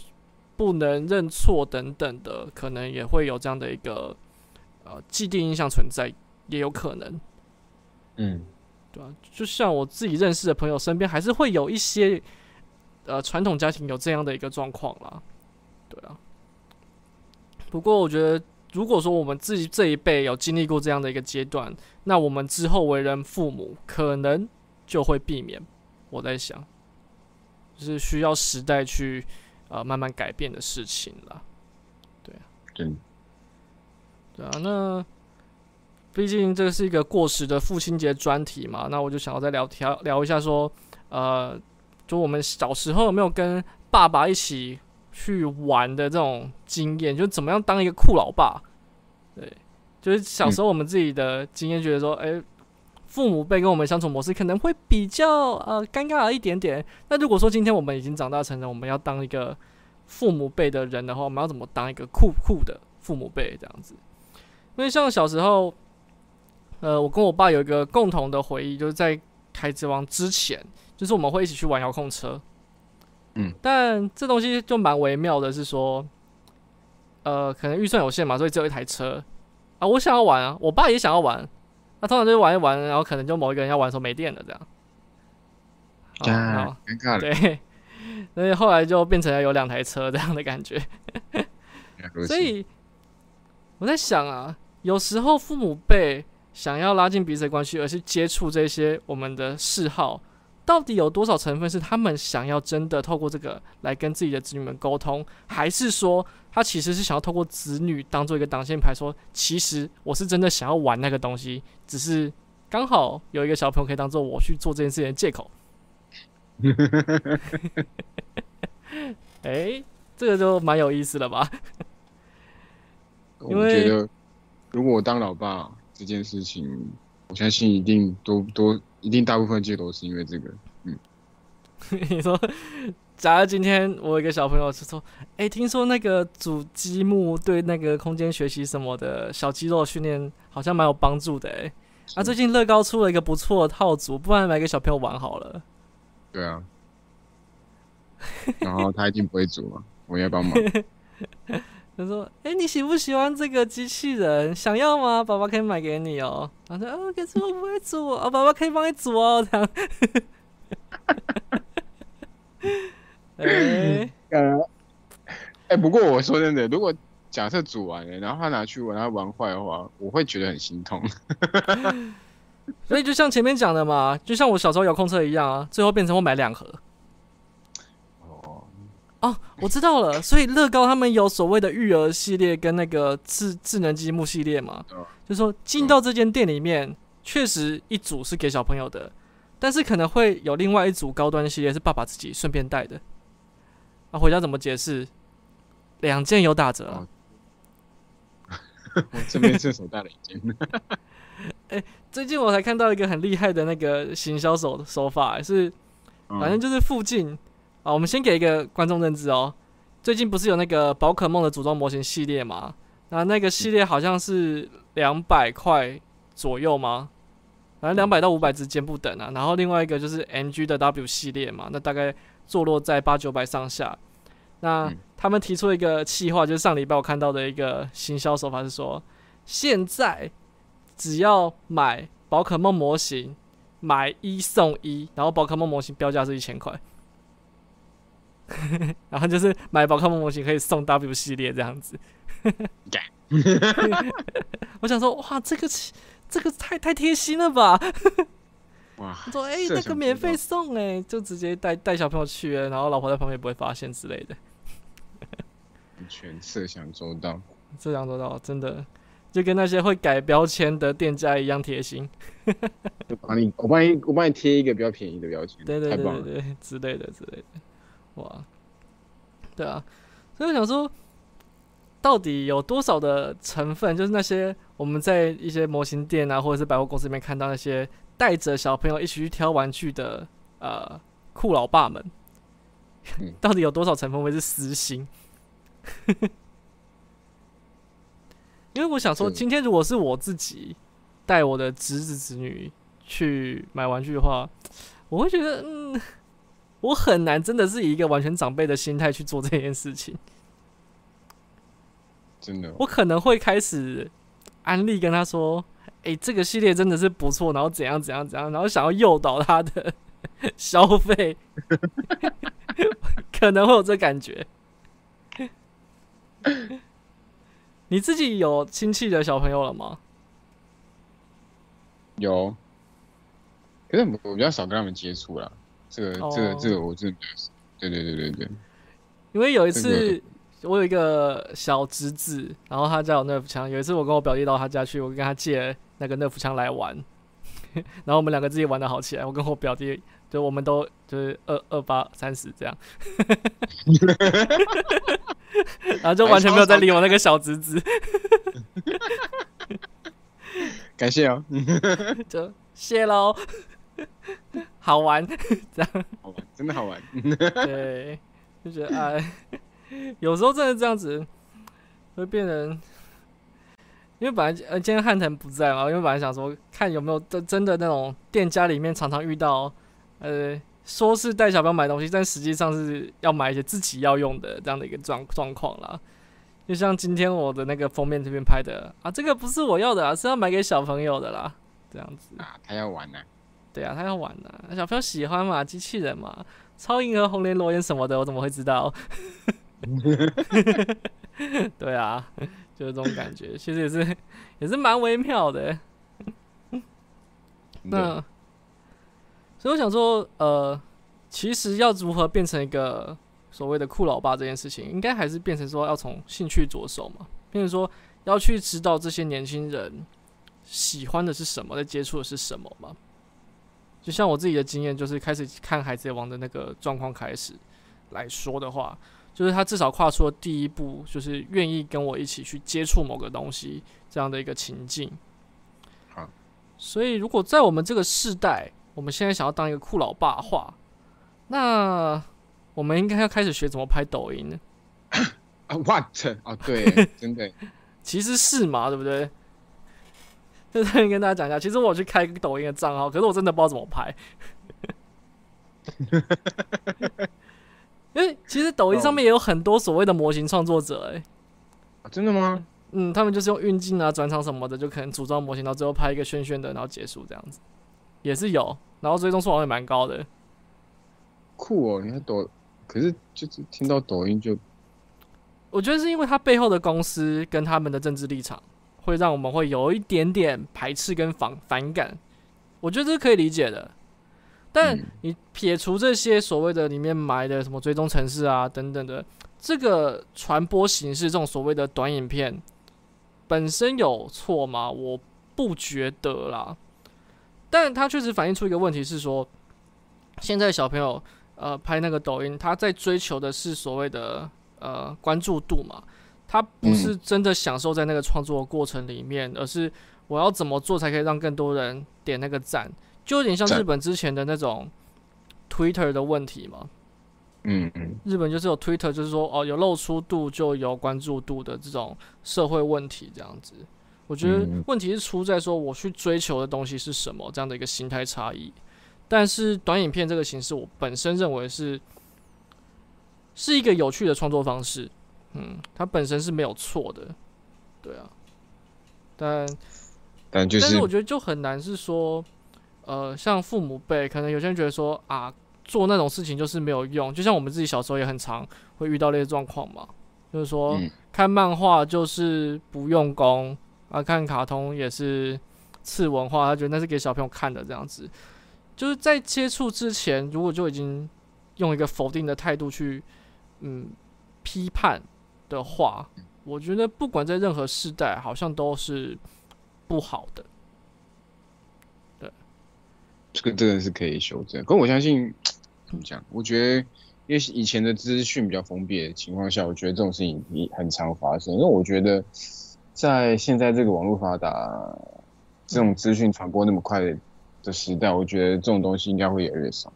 不能认错等等的，可能也会有这样的一个呃既定印象存在，也有可能。嗯。对啊，就像我自己认识的朋友身边，还是会有一些呃传统家庭有这样的一个状况啦。对啊，不过我觉得，如果说我们自己这一辈有经历过这样的一个阶段，那我们之后为人父母，可能就会避免。我在想，就是需要时代去呃慢慢改变的事情了。对啊，对，对啊，那。毕竟这是一个过时的父亲节专题嘛，那我就想要再聊聊聊一下，说，呃，就我们小时候有没有跟爸爸一起去玩的这种经验，就怎么样当一个酷老爸？对，就是小时候我们自己的经验，觉得说，哎，父母辈跟我们相处模式可能会比较呃尴尬一点点。那如果说今天我们已经长大成人，我们要当一个父母辈的人的话，我们要怎么当一个酷酷的父母辈这样子？因为像小时候。呃，我跟我爸有一个共同的回忆，就是在《开之王》之前，就是我们会一起去玩遥控车。嗯，但这东西就蛮微妙的，是说，呃，可能预算有限嘛，所以只有一台车啊。我想要玩啊，我爸也想要玩，那通常就是玩一玩，然后可能就某一个人要玩的时候没电了，这样。啊，尴尬了。对，[LAUGHS] 所以后来就变成了有两台车这样的感觉。[LAUGHS] 所以我在想啊，有时候父母辈。想要拉近彼此的关系，而是接触这些我们的嗜好，到底有多少成分是他们想要真的透过这个来跟自己的子女们沟通，还是说他其实是想要透过子女当做一个挡箭牌，说其实我是真的想要玩那个东西，只是刚好有一个小朋友可以当做我去做这件事情的借口。[LAUGHS] 哎，这个就蛮有意思了吧？我觉得，如果我当老爸这件事情，我相信一定多多一定大部分借口是因为这个。嗯，[LAUGHS] 你说。假如今天我有一个小朋友是说，哎，听说那个主积木对那个空间学习什么的小肌肉训练好像蛮有帮助的，哎，啊，最近乐高出了一个不错的套组，不然买给小朋友玩好了。对啊，然后他一定不会组嘛，我要帮忙。[LAUGHS] 他说，哎，你喜不喜欢这个机器人？想要吗？爸爸可以买给你哦。他说，啊，可是我不会煮，[LAUGHS] 哦，爸爸可以帮你煮哦，这样。[LAUGHS] 哎，呃，哎，不过我说真的，如果假设煮完了，然后他拿去玩，他玩坏的话，我会觉得很心痛。[LAUGHS] 所以就像前面讲的嘛，就像我小时候遥控车一样啊，最后变成我买两盒。哦，哦，我知道了。所以乐高他们有所谓的育儿系列跟那个智智能积木系列嘛，就说进到这间店里面，确实一组是给小朋友的，但是可能会有另外一组高端系列是爸爸自己顺便带的。那回家怎么解释？两件有打折。[LAUGHS] 我这边顺手带了一件。[LAUGHS] 哎，最近我才看到一个很厉害的那个行销手手法，是反正就是附近啊。我们先给一个观众认知哦。最近不是有那个宝可梦的组装模型系列吗？那那个系列好像是两百块左右吗？反正两百到五百之间不等啊。然后另外一个就是 NG 的 W 系列嘛，那大概坐落在八九百上下。那他们提出一个企划，就是上礼拜我看到的一个行销手法是说，现在只要买宝可梦模型，买一送一，然后宝可梦模型标价是一千块，[LAUGHS] 然后就是买宝可梦模型可以送 W 系列这样子。[LAUGHS] 我想说，哇，这个这个太太贴心了吧！哇，[LAUGHS] 说哎，那个免费送哎，就直接带带小朋友去，然后老婆在旁边不会发现之类的。全设想周到，设想周到，真的就跟那些会改标签的店家一样贴心。就帮你，我帮你，我帮你贴一个比较便宜的标签，对对对对对之类的之类的。哇，对啊，所以我想说，到底有多少的成分，就是那些我们在一些模型店啊，或者是百货公司里面看到那些带着小朋友一起去挑玩具的呃酷老爸们，[LAUGHS] 到底有多少成分会是私心？[LAUGHS] 因为我想说，今天如果是我自己带我的侄子侄女去买玩具的话，我会觉得，嗯，我很难真的是以一个完全长辈的心态去做这件事情。真的，我可能会开始安利跟他说：“哎，这个系列真的是不错，然后怎样怎样怎样，然后想要诱导他的 [LAUGHS] 消费，[LAUGHS] 可能会有这感觉。”你自己有亲戚的小朋友了吗？有，可是我比较少跟他们接触啦。这个、这个、这个，我真的比较少。对对对对对。因为有一次，我有一个小侄子，然后他家有那副枪。有一次，我跟我表弟到他家去，我跟他借那个那副枪来玩，[LAUGHS] 然后我们两个自己玩的好起来。我跟我表弟。就我们都就是二二八三十这样，[LAUGHS] 然后就完全没有在理我那个小侄子。[LAUGHS] 感谢哦，就谢喽，好玩，[LAUGHS] 这样好玩，真的好玩。[LAUGHS] 对，就觉得哎，[LAUGHS] 有时候真的这样子会变成，因为本来呃今天汉腾不在嘛，因为本来想说看有没有真真的那种店家里面常常遇到。呃，说是带小朋友买东西，但实际上是要买一些自己要用的这样的一个状状况啦。就像今天我的那个封面这边拍的啊，这个不是我要的啊，是要买给小朋友的啦，这样子啊，他要玩呢，对啊，他要玩呢，小朋友喜欢嘛，机器人嘛，超银河、红莲、罗眼什么的，我怎么会知道？[LAUGHS] 对啊，就是这种感觉，其实也是也是蛮微妙的。那。所以我想说，呃，其实要如何变成一个所谓的酷老爸这件事情，应该还是变成说要从兴趣着手嘛，变成说要去知道这些年轻人喜欢的是什么，在接触的是什么嘛。就像我自己的经验，就是开始看《海贼王》的那个状况开始来说的话，就是他至少跨出了第一步，就是愿意跟我一起去接触某个东西这样的一个情境。好，所以如果在我们这个世代，我们现在想要当一个酷老爸的话，那我们应该要开始学怎么拍抖音呢？[COUGHS] 啊，what？哦，对，真的，[LAUGHS] 其实是嘛，对不对？在这边跟大家讲一下，其实我去开一个抖音的账号，可是我真的不知道怎么拍。[LAUGHS] 因为其实抖音上面也有很多所谓的模型创作者、欸，啊真的吗？嗯，他们就是用运镜啊、转场什么的，就可能组装模型，然后最后拍一个轩轩的，然后结束这样子，也是有，然后追踪数好像也蛮高的。酷哦，你看抖，可是就是听到抖音就我觉得是因为它背后的公司跟他们的政治立场，会让我们会有一点点排斥跟反反感。我觉得这是可以理解的。但嗯你撇除这些所谓的里面埋的什么追踪城市啊等等的，这个传播形式，这种所谓的短影片本身有错吗？我不觉得啦。但它确实反映出一个问题是说，现在小朋友呃拍那个抖音，他在追求的是所谓的呃关注度嘛，他不是真的享受在那个创作的过程里面，而是我要怎么做才可以让更多人点那个赞，就有点像日本之前的那种 Twitter 的问题嘛。嗯嗯日本就是有 Twitter，就是说哦有露出度就有关注度的这种社会问题这样子。我觉得嗯问题是出在说我去追求的东西是什么这样的一个心态差异。但是短影片这个形式，我本身认为是是一个有趣的创作方式，嗯，它本身是没有错的，对啊。但但就是但是我觉得就很难是说，呃，像父母辈，可能有些人觉得说啊，做那种事情就是没有用，就像我们自己小时候也很常会遇到那些状况嘛，就是说、嗯看漫画就是不用功啊，看卡通也是次文化，他觉得那是给小朋友看的这样子。就是在接触之前，如果就已经用一个否定的态度去嗯批判的话，我觉得不管在任何时代，好像都是不好的。对这个真的是可以修正。可我相信怎么讲？我觉得因为以前的资讯比较封闭的情况下，我觉得这种事情也很常发生。因为我觉得在现在这个网络发达、这种资讯传播那么快的时代，我觉得这种东西应该会越来越少。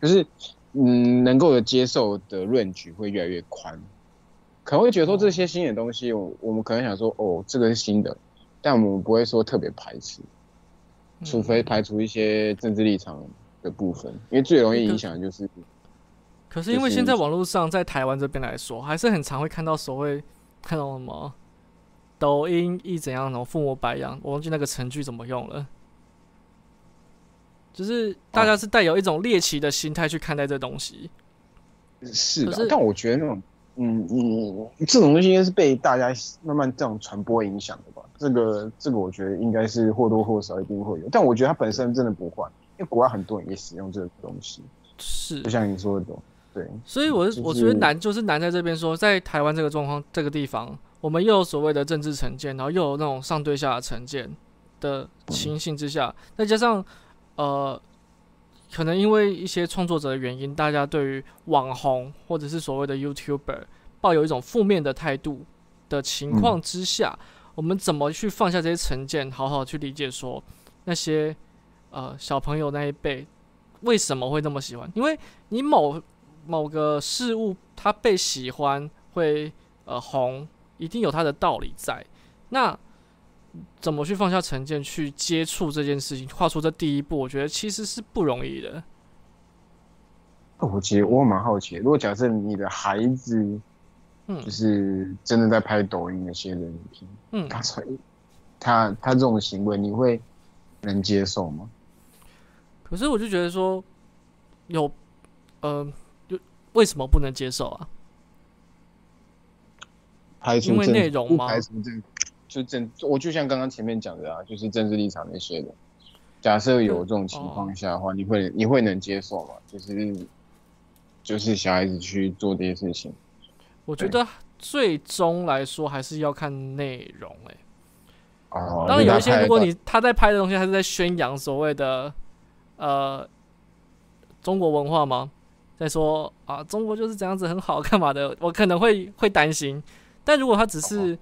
就是嗯，能够接受的 range 会越来越宽。可能会觉得说这些新的东西，我我们可能想说哦，这个是新的，但我们不会说特别排斥。除非排除一些政治立场的部分，因为最容易影响的就是可是因为现在网络上，在台湾这边来说，还是很常会看到所谓看到什么抖音一怎样，然后父母白养，我忘记那个成句怎么用了。就是大家是带有一种猎奇的心态去看待这东西，是的是，但我觉得那种，嗯嗯，这种东西应该是被大家慢慢这样传播影响的吧。这个这个，我觉得应该是或多或少一定会有，但我觉得它本身真的不坏，因为国外很多人也使用这个东西，是。就像你说的，对，所以我就是我觉得难就是难在这边说，在台湾这个状况这个地方，我们又有所谓的政治成见，然后又有那种上对下的成见的情形之下，再加上呃，可能因为一些创作者的原因，大家对于网红或者是所谓的 YouTuber 抱有一种负面的态度的情况之下，我们怎么去放下这些成见，好好去理解说那些呃小朋友那一辈为什么会那么喜欢？因为你某某个事物它被喜欢会呃红，一定有它的道理在。那怎么去放下成见，去接触这件事情，跨出这第一步，我觉得其实是不容易的。我其实我蛮好奇，如果假设你的孩子嗯就是真的在拍抖音那些人嗯，他才他他这种行为，你会能接受吗？可是我就觉得说，有呃，就为什么不能接受啊？因为内容吗排除政，就政，我就像刚刚前面讲的啊，就是政治立场那些的。假设有这种情况下的话，你会你会能接受吗？就是就是小孩子去做这些事情。我觉得最终来说还是要看内容，哎。哦。当然有一些，如果你他在拍的东西，他是在宣扬所谓的呃中国文化吗？在说啊，中国就是这样子很好干嘛的？我可能会会担心。但如果他只是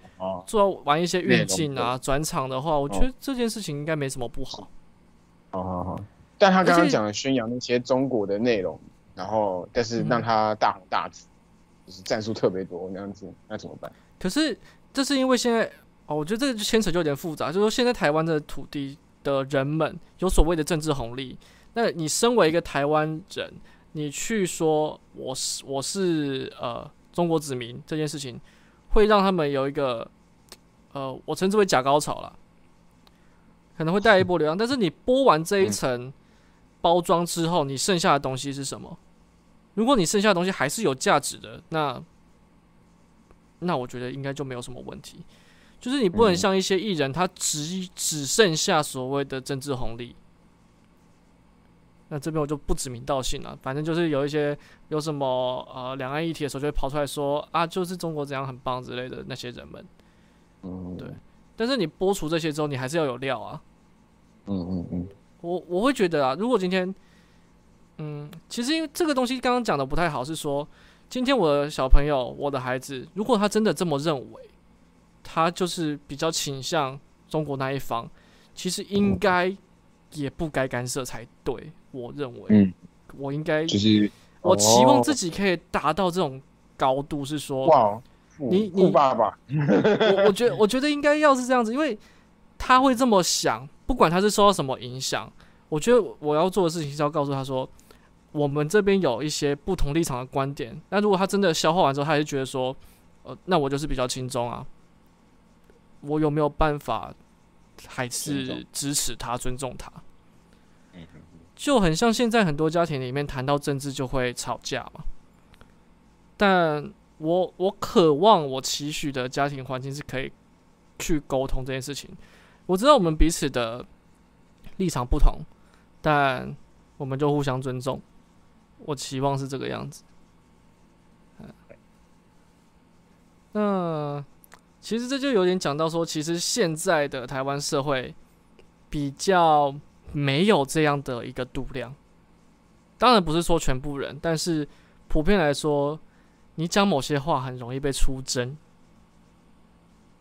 做玩一些运镜啊、转场的话，我觉得这件事情应该没什么不好。好好好。但他刚刚讲的宣扬那些中国的内容，然后但是让他大红大紫，就是战术特别多那样子，那怎么办？可是这是因为现在哦，我觉得这个牵扯就有点复杂，就是说现在台湾的土地的人们有所谓的政治红利，那你身为一个台湾人，你去说我是我是呃中国子民这件事情，会让他们有一个呃我称之为假高潮了，可能会带一波流量，但是你播完这一层。包装之后，你剩下的东西是什么？如果你剩下的东西还是有价值的，那那我觉得应该就没有什么问题。就是你不能像一些艺人，他只只剩下所谓的政治红利。那这边我就不指名道姓了，反正就是有一些有什么呃两岸议题的时候，就会跑出来说啊，就是中国怎样很棒之类的那些人们。嗯，对。但是你播出这些之后，你还是要有料啊。嗯嗯嗯。我我会觉得啊，如果今天，嗯，其实因为这个东西刚刚讲的不太好，是说今天我的小朋友，我的孩子，如果他真的这么认为，他就是比较倾向中国那一方，其实应该也不该干涉才对。我认为，嗯，我应该就是我期望自己可以达到这种高度，是说，哇，你你爸爸，我我觉得我觉得应该要是这样子，因为他会这么想。不管他是受到什么影响，我觉得我要做的事情是要告诉他说，我们这边有一些不同立场的观点。那如果他真的消化完之后，他还是觉得说，呃，那我就是比较轻松啊，我有没有办法还是支持他、尊重他？就很像现在很多家庭里面谈到政治就会吵架嘛。但我我渴望我期许的家庭环境是可以去沟通这件事情。我知道我们彼此的立场不同，但我们就互相尊重。我期望是这个样子。嗯那其实这就有点讲到说，其实现在的台湾社会比较没有这样的一个度量。当然不是说全部人，但是普遍来说，你讲某些话很容易被出征。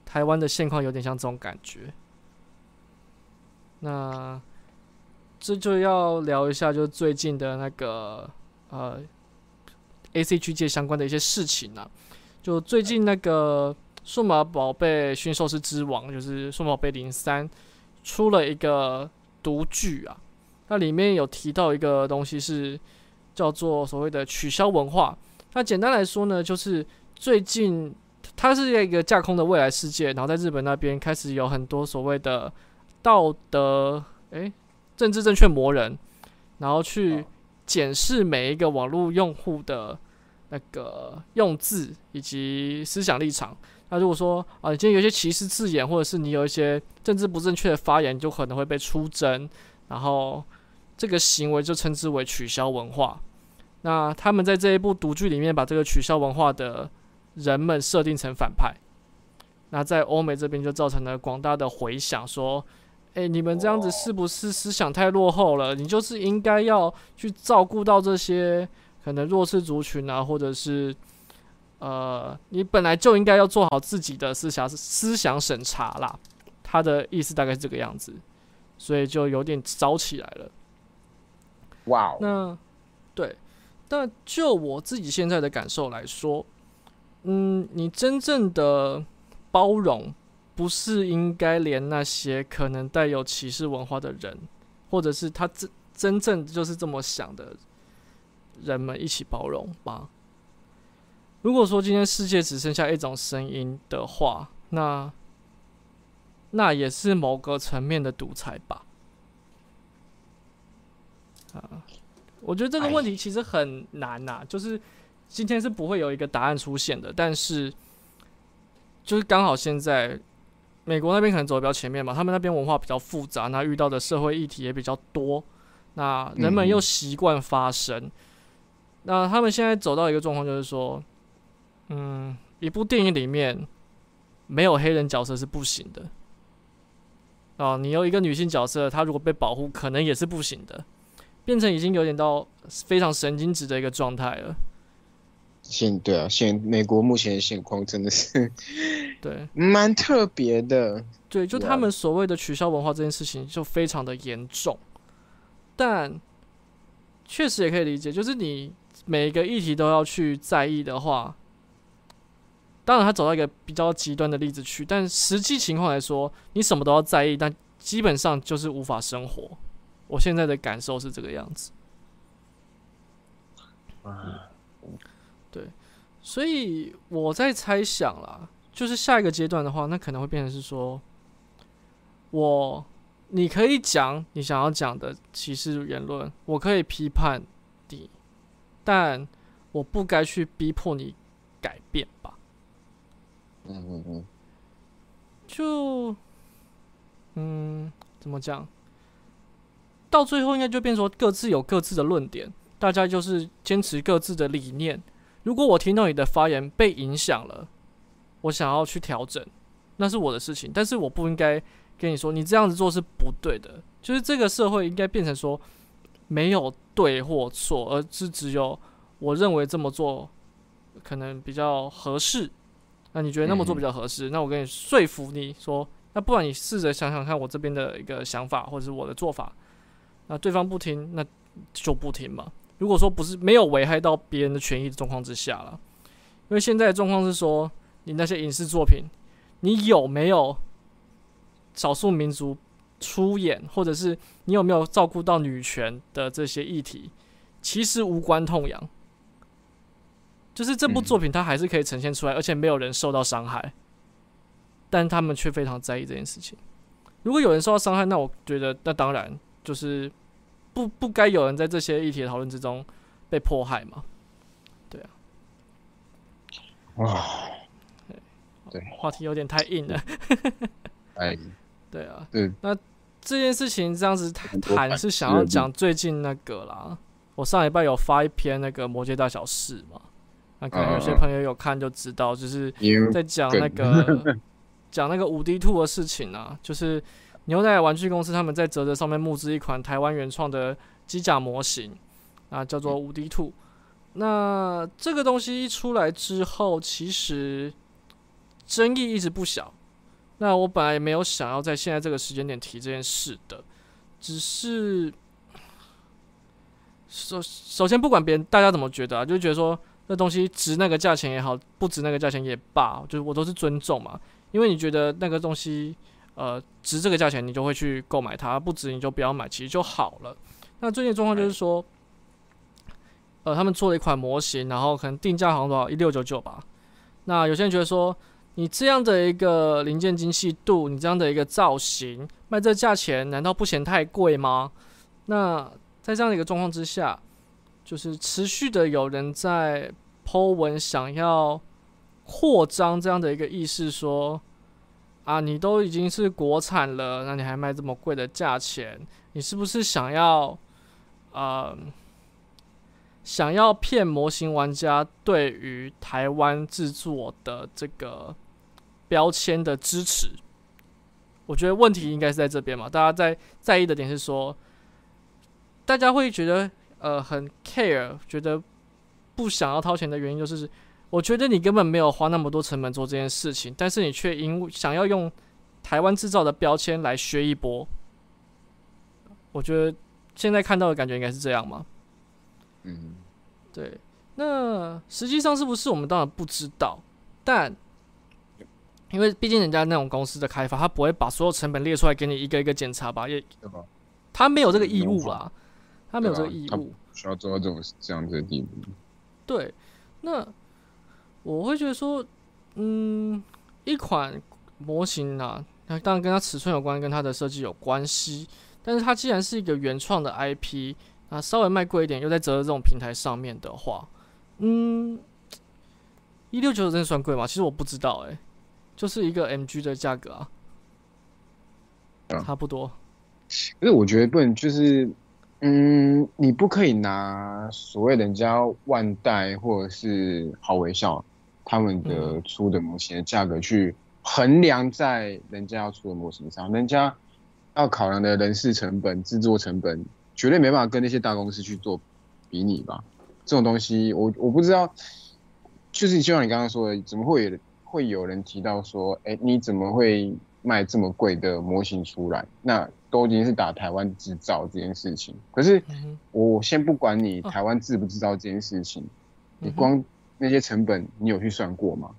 台湾的现况有点像这种感觉。那这就要聊一下，就是最近的那个呃，A C G 界相关的一些事情啊。就最近那个数码宝贝驯兽师之王，就是数码宝贝零三，出了一个独剧啊。那里面有提到一个东西是叫做所谓的取消文化。那简单来说呢，就是最近它是一个架空的未来世界，然后在日本那边开始有很多所谓的。道德诶，政治正确魔人，然后去检视每一个网络用户的那个用字以及思想立场。那如果说啊，你今天有一些歧视字眼，或者是你有一些政治不正确的发言，就可能会被出征。然后这个行为就称之为取消文化。那他们在这一部独剧里面，把这个取消文化的人们设定成反派。那在欧美这边就造成了广大的回响，说。哎，你们这样子是不是思想太落后了？你就是应该要去照顾到这些可能弱势族群啊，或者是呃，你本来就应该要做好自己的思想思想审查啦。他的意思大概是这个样子，所以就有点早起来了。哇，那对，但就我自己现在的感受来说，嗯，你真正的包容。不是应该连那些可能带有歧视文化的人，或者是他真真正就是这么想的人们一起包容吗？如果说今天世界只剩下一种声音的话，那那也是某个层面的独裁吧？啊，我觉得这个问题其实很难呐，就是今天是不会有一个答案出现的，但是就是刚好现在。美国那边可能走的比较前面嘛，他们那边文化比较复杂，那遇到的社会议题也比较多，那人们又习惯发声，那他们现在走到一个状况，就是说，嗯，一部电影里面没有黑人角色是不行的。哦，你有一个女性角色，她如果被保护，可能也是不行的，变成已经有点到非常神经质的一个状态了。现对啊，现美国目前的现况真的是对，蛮特别的。对，就他们所谓的取消文化这件事情就非常的严重，但确实也可以理解，就是你每一个议题都要去在意的话，当然他走到一个比较极端的例子去，但实际情况来说，你什么都要在意，但基本上就是无法生活。我现在的感受是这个样子。啊，对，所以我在猜想啦，就是下一个阶段的话，那可能会变成是说，我你可以讲你想要讲的歧视言论，我可以批判你，但我不该去逼迫你改变吧？嗯嗯嗯，就，嗯，怎么讲？到最后应该就变说各自有各自的论点，大家就是坚持各自的理念。如果我听到你的发言被影响了，我想要去调整，那是我的事情。但是我不应该跟你说你这样子做是不对的。就是这个社会应该变成说没有对或错，而是只有我认为这么做可能比较合适。那你觉得那么做比较合适？那我跟你说服你说，那不然你试着想想看我这边的一个想法或者是我的做法。那对方不听，那就不听嘛。如果说不是没有危害到别人的权益的状况之下了，因为现在的状况是说，你那些影视作品，你有没有少数民族出演，或者是你有没有照顾到女权的这些议题，其实无关痛痒。就是这部作品它还是可以呈现出来，而且没有人受到伤害，但他们却非常在意这件事情。如果有人受到伤害，那我觉得那当然就是不不该有人在这些议题的讨论之中被迫害嘛。对啊，哇，对，话题有点太硬了。哎，[LAUGHS] 对啊，对，这件事情这样子谈是想要讲最近那个啦。我上礼拜有发一篇那个《魔界大小事》嘛，那可能有些朋友有看就知道，就是在讲那个 [LAUGHS] 讲那个五 D Two 的事情啊，就是牛奶玩具公司他们在泽泽上面募资一款台湾原创的机甲模型啊，叫做五 D Two。那这个东西一出来之后，其实争议一直不小。那我本来也没有想要在现在这个时间点提这件事的，只是首首先不管别人大家怎么觉得啊，就觉得说这东西值那个价钱也好，不值那个价钱也罢，就是我都是尊重嘛。因为你觉得那个东西呃值这个价钱，你就会去购买它；不值你就不要买，其实就好了。那最近状况就是说，呃，他们做了一款模型，然后可能定价好像多少一六九九吧。那有些人觉得说，你这样的一个零件精细度，你这样的一个造型，卖这价钱难道不嫌太贵吗？那在这样的一个状况之下，就是持续的有人在 Po 文想要扩张这样的一个意识，说啊，你都已经是国产了，那你还卖这么贵的价钱，你是不是想要呃想要骗模型玩家对于台湾制作的这个标签的支持？我觉得问题应该是在这边嘛，大家在在意的点是说，大家会觉得呃很 care，觉得不想要掏钱的原因就是，我觉得你根本没有花那么多成本做这件事情，但是你却因为想要用台湾制造的标签来削一波。我觉得现在看到的感觉应该是这样嘛。嗯，对，那实际上是不是我们当然不知道，但因为毕竟人家那种公司的开发，他不会把所有成本列出来给你一个一个检查吧，也？他没有这个义务啦，他没有这个义务。需要做到这种这样子的地步。对，那我会觉得说，嗯，一款模型啊，那当然跟它尺寸有关，跟它的设计有关系。但是它既然是一个原创的 IP，那稍微卖贵一点，又在折这种平台上面的话，嗯，一六九真的算贵吗？其实我不知道、欸，就是一个 MG 的价格啊，啊差不多。可是我觉得不能就是，嗯，你不可以拿所谓人家万代或者是好微笑他们的出的模型的价格去衡量在人家要出的模型上，人家要考量的人事成本、制作成本，绝对没办法跟那些大公司去做比拟吧？这种东西，我我不知道，就是就像你刚刚说的，怎么会有会有人提到说，哎，你怎么会卖这么贵的模型出来？那都已经是打台湾制造这件事情。可是我先不管你台湾制不制造这件事情，你光那些成本，你有去算过吗？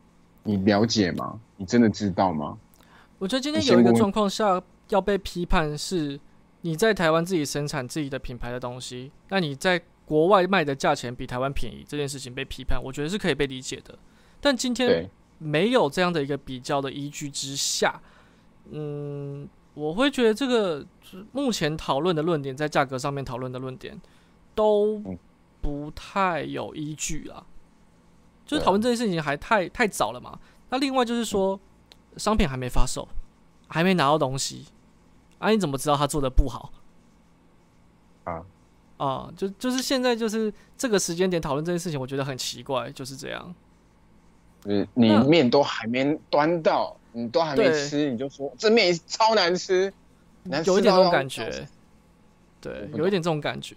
你了解吗？你真的知道吗？我觉得今天有一个状况下要被批判是，你在台湾自己生产自己的品牌的东西，那你在。国外卖的价钱比台湾便宜这件事情被批判，我觉得是可以被理解的。但今天没有这样的一个比较的依据之下，嗯，我会觉得这个目前讨论的论点，在价格上面讨论的论点都不太有依据了。就是讨论这件事情还太太早了嘛。那另外就是说，商品还没发售，还没拿到东西，啊，你怎么知道他做的不好？啊？啊，就就是现在就是这个时间点讨论这件事情，我觉得很奇怪，就是这样。你你面都还没端到，你都还没吃，你就说这面超难吃，有一点这种感觉。对，有一点这种感觉，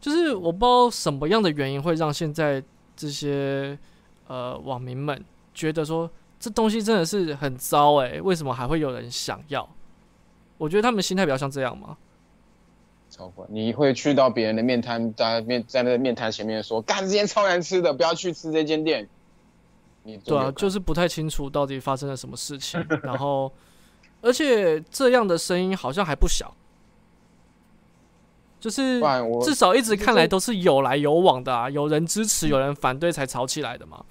就是我不知道什么样的原因会让现在这些呃网民们觉得说这东西真的是很糟哎，为什么还会有人想要？我觉得他们心态比较像这样嘛。超怪，你会去到别人的面摊，在面在那个面摊前面说：“干，这间超难吃的，不要去吃这间店。”你对啊，就是不太清楚到底发生了什么事情。[LAUGHS] 然后，而且这样的声音好像还不小，就是至少一直看来都是有来有往的啊，有人支持，有人反对才吵起来的嘛。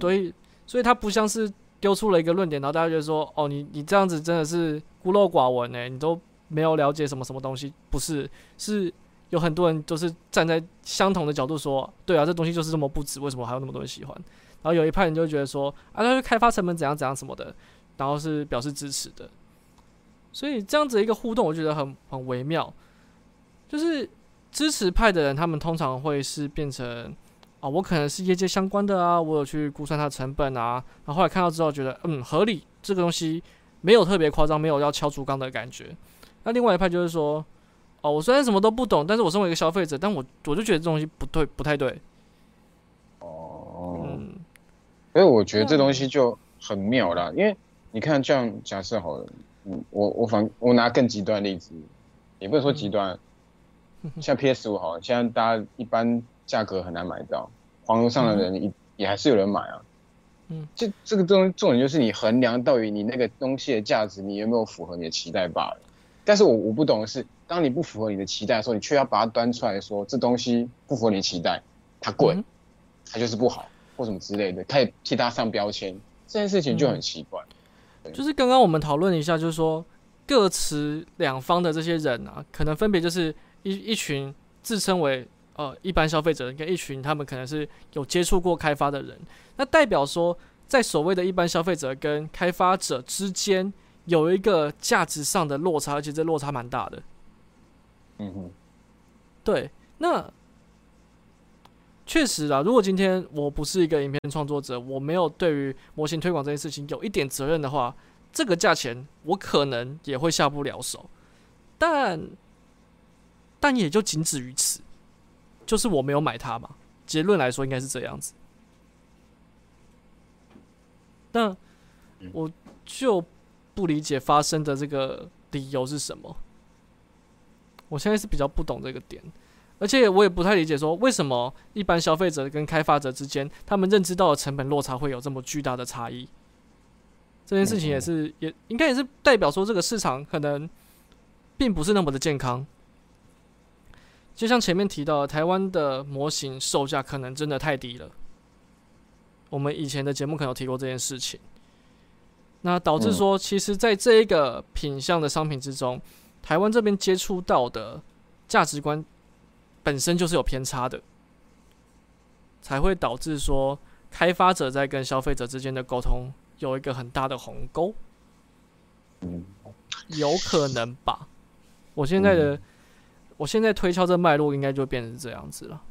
所以，所以他不像是丢出了一个论点，然后大家觉得说：“哦，你你这样子真的是孤陋寡闻呢，你都。”没有了解什么什么东西，不是，是有很多人都是站在相同的角度说，对啊，这东西就是这么不值，为什么还有那么多人喜欢？然后有一派人就觉得说，啊，他开发成本怎样怎样什么的，然后是表示支持的。所以这样子一个互动，我觉得很很微妙。就是支持派的人，他们通常会是变成，啊，我可能是业界相关的啊，我有去估算它的成本啊，然后后来看到之后觉得，嗯，合理，这个东西没有特别夸张，没有要敲竹杠的感觉。那另外一派就是说，哦，我虽然什么都不懂，但是我身为一个消费者，但我我就觉得这东西不对，不太对。哦，嗯，所以我觉得这东西就很妙啦，因为你看，这样假设好了，嗯，我我反我拿更极端例子，也不能说极端，像 PS 五好，现在大家一般价格很难买到，黄牛上的人也也还是有人买啊。嗯，这这个东重点就是你衡量到底你那个东西的价值，你有没有符合你的期待罢了。但是我我不懂的是，当你不符合你的期待的时候，你却要把它端出来说这东西不符合你期待，它贵，它就是不好或什么之类的，他也替他上标签，这件事情就很奇怪。就是刚刚我们讨论一下，就是说各持两方的这些人啊，可能分别就是一一群自称为呃一般消费者，跟一群他们可能是有接触过开发的人，那代表说在所谓的一般消费者跟开发者之间。有一个价值上的落差，而且这落差蛮大的。嗯哼，对，那确实啊，如果今天我不是一个影片创作者，我没有对于模型推广这件事情有一点责任的话，这个价钱我可能也会下不了手。但但也就仅止于此，就是我没有买它嘛。结论来说，应该是这样子。那我就。不理解发生的这个理由是什么？我现在是比较不懂这个点，而且我也不太理解说为什么一般消费者跟开发者之间，他们认知到的成本落差会有这么巨大的差异。这件事情也是，也应该也是代表说这个市场可能并不是那么的健康。就像前面提到，台湾的模型售价可能真的太低了。我们以前的节目可能有提过这件事情。那导致说，其实，在这一个品相的商品之中，台湾这边接触到的价值观本身就是有偏差的，才会导致说，开发者在跟消费者之间的沟通有一个很大的鸿沟。有可能吧？我现在的我现在推敲这脉络，应该就变成这样子了。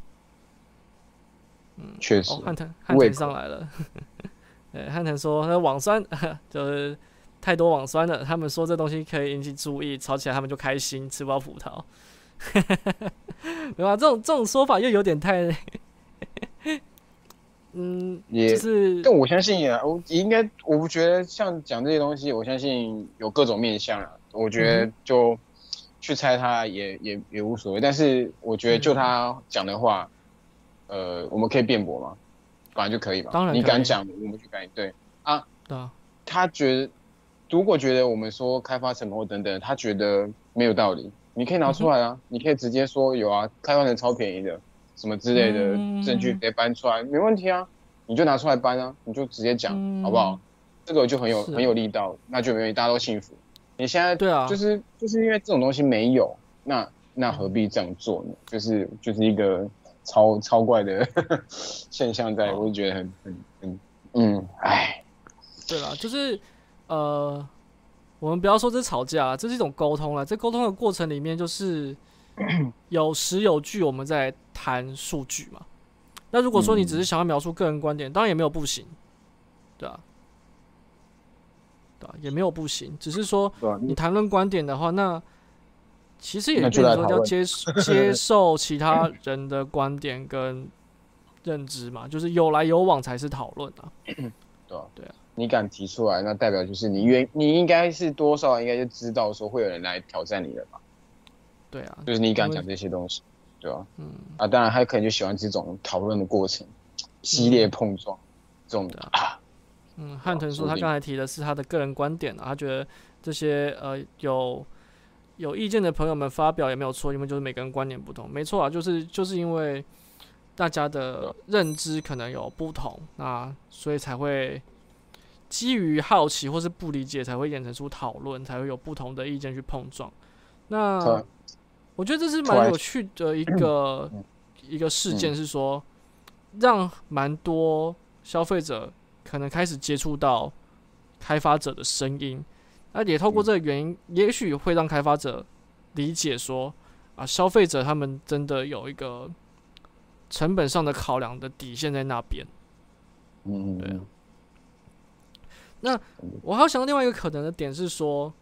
嗯，确实。哦，汉腾汉腾上来了。[LAUGHS] 对，汉腾说那网酸 [LAUGHS] 就是太多网酸了，他们说这东西可以引起注意，吵起来他们就开心，吃不到葡萄。[LAUGHS] 对吧？这种这种说法又有点太，嗯，也是。但我相信啊，我应该，我不觉得像讲这些东西，我相信有各种面向啊。我觉得就去猜他也也也无所谓。但是我觉得就他讲的话，呃，我们可以辩驳嘛，反正就可以嘛。当然，你敢讲，我们去敢。对啊，对啊。他觉得如果觉得我们说开发成本等等，他觉得没有道理。你可以拿出来啊，你可以直接说有啊，台湾人超便宜的，什么之类的证据直接搬出来，没问题啊，你就拿出来搬啊，你就直接讲，好不好？这个就很有很有力道，那就没问题，大家都幸福。你现在对啊，就是就是因为这种东西没有，那那何必这样做呢？就是就是一个超超怪的 [LAUGHS] 现象，在我就觉得很很很嗯，哎，对啦，就是呃。我们不要说这是吵架，这是一种沟通了。在沟通的过程里面，就是 [CLEARS THROAT] 有实有据，我们在谈数据嘛。那如果说你只是想要描述个人观点，当然也没有不行，对啊，对啊，也没有不行。只是说你谈论观点的话，那其实也变成说要接接受其他人的观点跟认知嘛，就是有来有往才是讨论啊。[CLEARS THROAT] 对啊，对啊。你敢提出来，那代表就是你愿，你应该是多少应该就知道说会有人来挑战你了吧？对啊，就是你敢讲这些东西，对吧？嗯，啊，当然他可能就喜欢这种讨论的过程，激烈碰撞这种的啊。嗯，汉腾说他刚才提的是他的个人观点啊，他觉得这些呃有有意见的朋友们发表也没有错，因为就是每个人观点不同，没错啊，就是就是因为大家的认知可能有不同啊，所以才会。基于好奇或是不理解，才会衍生出讨论，才会有不同的意见去碰撞。那我觉得这是蛮有趣的一个一个事件，是说让蛮多消费者可能开始接触到开发者的声音，那也透过这个原因，也许会让开发者理解说啊，消费者他们真的有一个成本上的考量的底线在那边。嗯，对。那我还要想到另外一个可能的点是说，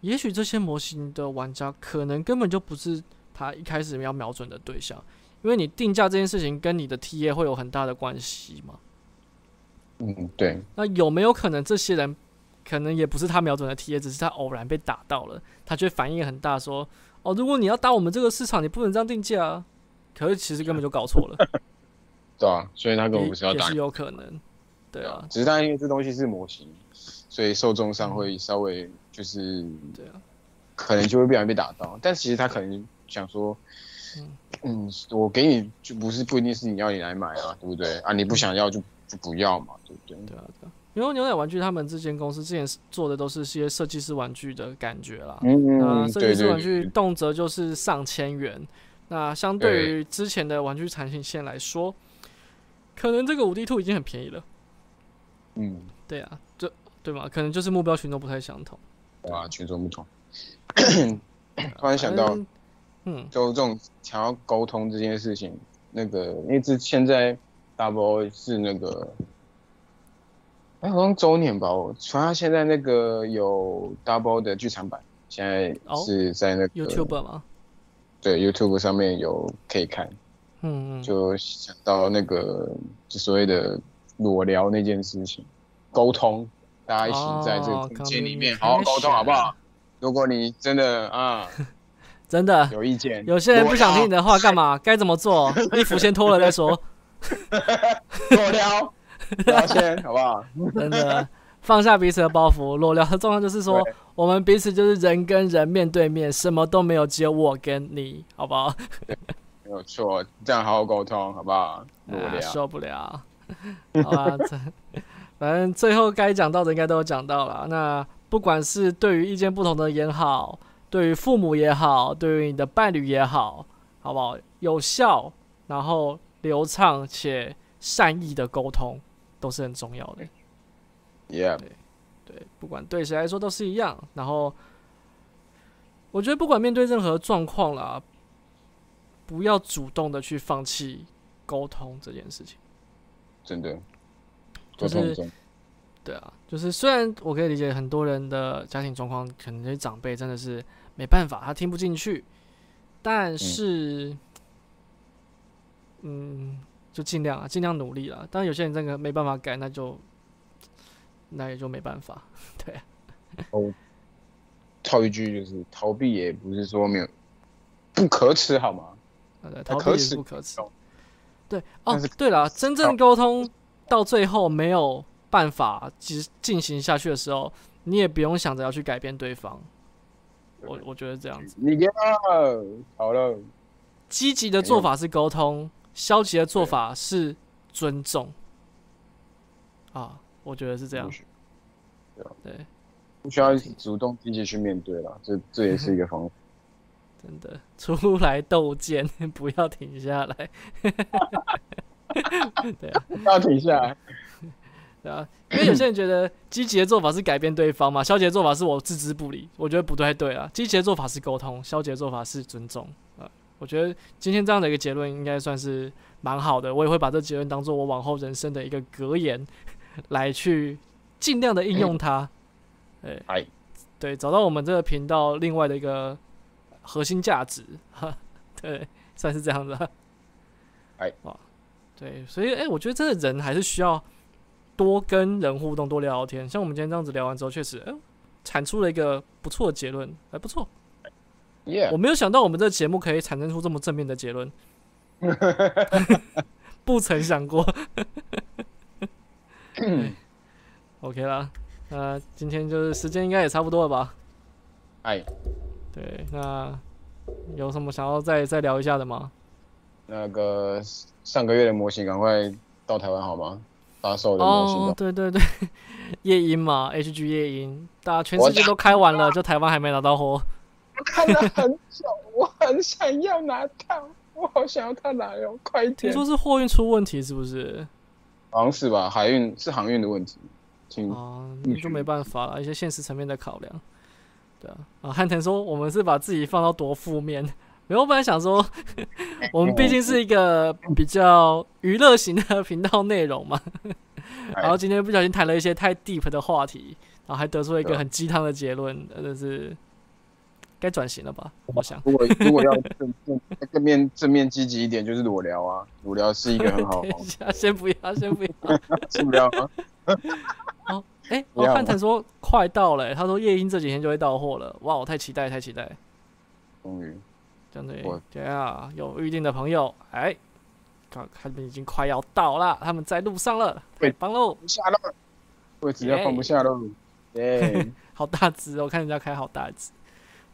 也许这些模型的玩家可能根本就不是他一开始要瞄准的对象，因为你定价这件事情跟你的 T A 会有很大的关系嘛。嗯，对。那有没有可能这些人可能也不是他瞄准的 T A，只是他偶然被打到了，他却反应很大，说：“哦，如果你要打我们这个市场，你不能这样定价啊。”可是其实根本就搞错了。[LAUGHS] 对啊，所以他根本不是要打。也是有可能。对啊，只是他因为这东西是模型。所以受众上会稍微就是对啊，可能就会不小心被打到。但其实他可能想说，嗯，我给你就不是不一定是你要你来买啊，对不对啊？你不想要就就不要嘛，对不对？对啊，对啊。因为牛奶玩具他们这间公司之前做的都是些设计师玩具的感觉啦，嗯，设计师玩具动辄就是上千元。那相对于之前的玩具产品线来说，可能这个五 D Two 已经很便宜了。嗯，对啊，这。对吧？可能就是目标群众不太相同。啊，群众不同。[CLEARS THROAT] 突然想到，嗯，就这种想要沟通这件事情，那个，因为这现在 Double 是那个，哎，好像周年吧？我传他现在那个有 Double 的剧场版，现在是在那个 YouTube 吗？对，YouTube 上面有可以看。嗯嗯。就想到那个，就所谓的裸聊那件事情，沟通。大家一起在这个空间里面好好沟通，好不好？如果你真的啊，[LAUGHS] 真的有意见，有些人不想听你的话，干嘛？该怎么做？衣服先脱了再说。[LAUGHS] 裸聊，聊天，好不好？真的放下彼此的包袱，裸聊的状况就是说，我们彼此就是人跟人面对面，什么都没有，只有我跟你，好不好？没有错，这样好好沟通，好不好？裸聊受不了，好吧？反正最后该讲到的应该都有讲到了。那不管是对于意见不同的也好，对于父母也好，对于你的伴侣也好，好不好？有效，然后流畅且善意的沟通都是很重要的。Yeah，对，对，不管对谁来说都是一样。然后，我觉得不管面对任何状况啦，不要主动的去放弃沟通这件事情。真的，就是对啊，就是虽然我可以理解很多人的家庭状况，可能这些长辈真的是没办法，他听不进去，但是，嗯，就尽量啊，尽量努力啦。当然有些人真的没办法改，那就那也就没办法。[LAUGHS] 对啊，套一句就是逃避也不是说没有不可耻好吗？啊，对逃避是不可耻。对哦，对了，真正沟通到最后没有办法进进行下去的时候，你也不用想着要去改变对方。我我觉得这样子，你给他好了，积极的做法是沟通，消极的做法是尊重。啊，我觉得是这样对，不需要主动积极去面对了，这这也是一个方法。[LAUGHS] 真的出来斗剑，[LAUGHS] 不要停下来。[LAUGHS] [LAUGHS] 对啊，不要停下来，[LAUGHS] 对啊，因为有些人觉得积极的做法是改变对方嘛，消极的做法是我置之不理，我觉得不太对啊。积极的做法是沟通，消极的做法是尊重啊。我觉得今天这样的一个结论应该算是蛮好的，我也会把这结论当做我往后人生的一个格言，[LAUGHS] 来去尽量的应用它。对哎，对，找到我们这个频道另外的一个核心价值，哈，对，算是这样的。哎，哇，对，所以哎、我觉得这个人还是需要多跟人互动，多聊聊天。像我们今天这样子聊完之后，确实，哎、产出了一个不错的结论，还不错。耶我，没有想到我们这个节目可以产生出这么正面的结论，[LAUGHS] 不曾想过。[LAUGHS] OK 啦，那今天就是时间应该也差不多了吧？哎，对，那有什么想要再再聊一下的吗？那个上个月的模型赶快到台湾好吗？发售的模型哦，对对对，[LAUGHS] 夜鹰嘛，HG 夜鹰，大家全世界都开完了，就台湾还没拿到货。我看了很久，我很想要拿到，我好想要它来哦，快点。听说是货运出问题，是不是？好像是吧？海运是航运的问题，请啊，那就没办法了，一些现实层面的考量。对啊，啊，汉腾说我们是把自己放到多负面，没有，我本来想说，[LAUGHS] 我们毕竟是一个比较娱乐型的 [LAUGHS] 频道内容嘛，哎然后今天不小心谈了一些太 deep 的话题，然后还得出了一个很鸡汤的结论，真的是该转型了吧？我想。如果如果要正正正面正面积极一点，就是裸聊啊，裸聊是一个很好的等方一下，先不要，先不要。[LAUGHS] 先，不要吗？哎、我不要汉腾说快到了、欸他说夜莺这几天就会到货了。哇，我太期待，太期待。终于，真的我，对啊，有预定的朋友，哎，看他们已经快要到了，他们在路上了，对太棒喽！不下了，位置要放不下喽。耶，[LAUGHS] 好大只哦，我看人家开好大只，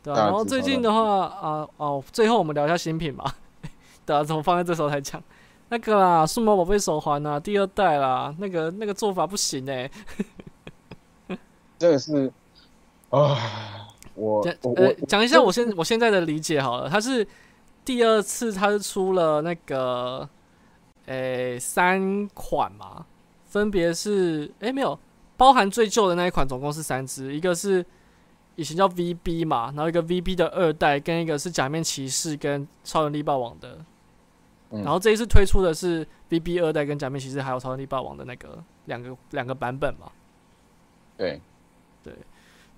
对啊。然后最近的话，啊哦，最后我们聊一下新品吧。[LAUGHS] 对啊，怎么放在这时候才讲？那个啦，数码宝贝手环啊，第二代啦，那个那个做法不行哎、这个是啊，我讲呃讲一下我现我现在的理解好了，它是第二次，它是出了那个诶、三款嘛，分别是诶、没有包含最旧的那一款，总共是三只，一个是以前叫 VB 嘛，然后一个 VB 的二代，跟一个是假面骑士跟超人力霸王的，嗯。然后这一次推出的是 VB 二代跟假面骑士还有超人力霸王的那个两个两个版本嘛。对。对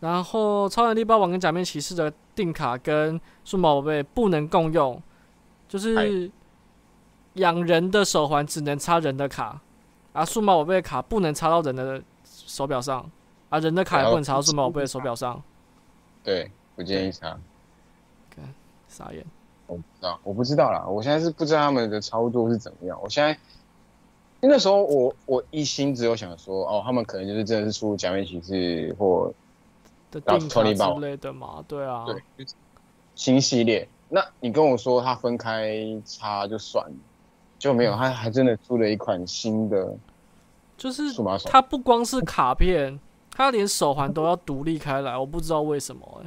然后超能力霸王跟假面骑士的定卡跟数码宝贝不能共用，就是养人的手环只能插人的卡，啊，数码宝贝的卡不能插到人的手表上，啊，人的卡也不能插到数码宝贝的手表上，对，不建议插。傻眼。我不知道，我不知道啦。我现在是不知道他们的操作是怎么样。我现在，因为那时候我我一心只有想说，哦，他们可能就是真的是出假面骑士或的定卡 Tony 霸之类的嘛，对啊，对新系列。那你跟我说它分开插就算了，就没有，它还真的出了一款新的就是数码手。它不光是卡片，它连手环都要独立开来，我不知道为什么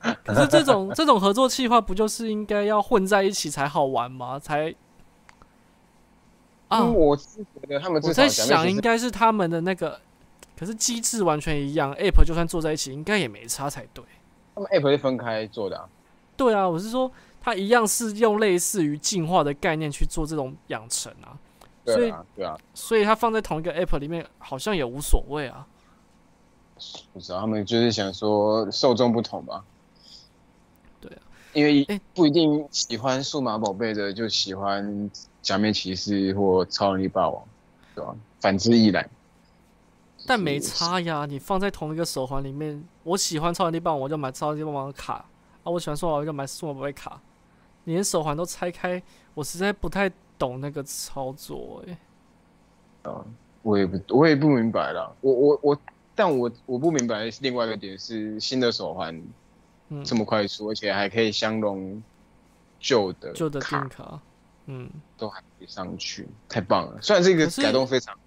哎、可是这种 [LAUGHS] 这种合作计划不就是应该要混在一起才好玩吗？才啊，嗯我是觉得他们我在想应该是他们的那个，可是机制完全一样，App 就算做在一起，应该也没差才对。他们 app 是分开做的、啊，对啊，我是说它一样是用类似于进化的概念去做这种养成啊，所以对啊，对啊，所以它放在同一个 app 里面好像也无所谓啊。不知道他们就是想说受众不同吧？对啊，因为哎不一定喜欢数码宝贝的就喜欢假面骑士或超能力霸王，对吧？反之亦然。但没差呀，你放在同一个手环里面，我喜欢超能力棒，我就买超能力棒棒的卡啊；我喜欢数码宝贝就买数码宝贝卡。你连手环都拆开，我实在不太懂那个操作哎、啊我也不，我也不明白了。我我我，但我我不明白另外一个点是新的手环嗯，这么快速，而且还可以相容旧的旧的卡定卡，嗯，都还可以上去，太棒了！虽然这个改动非常好，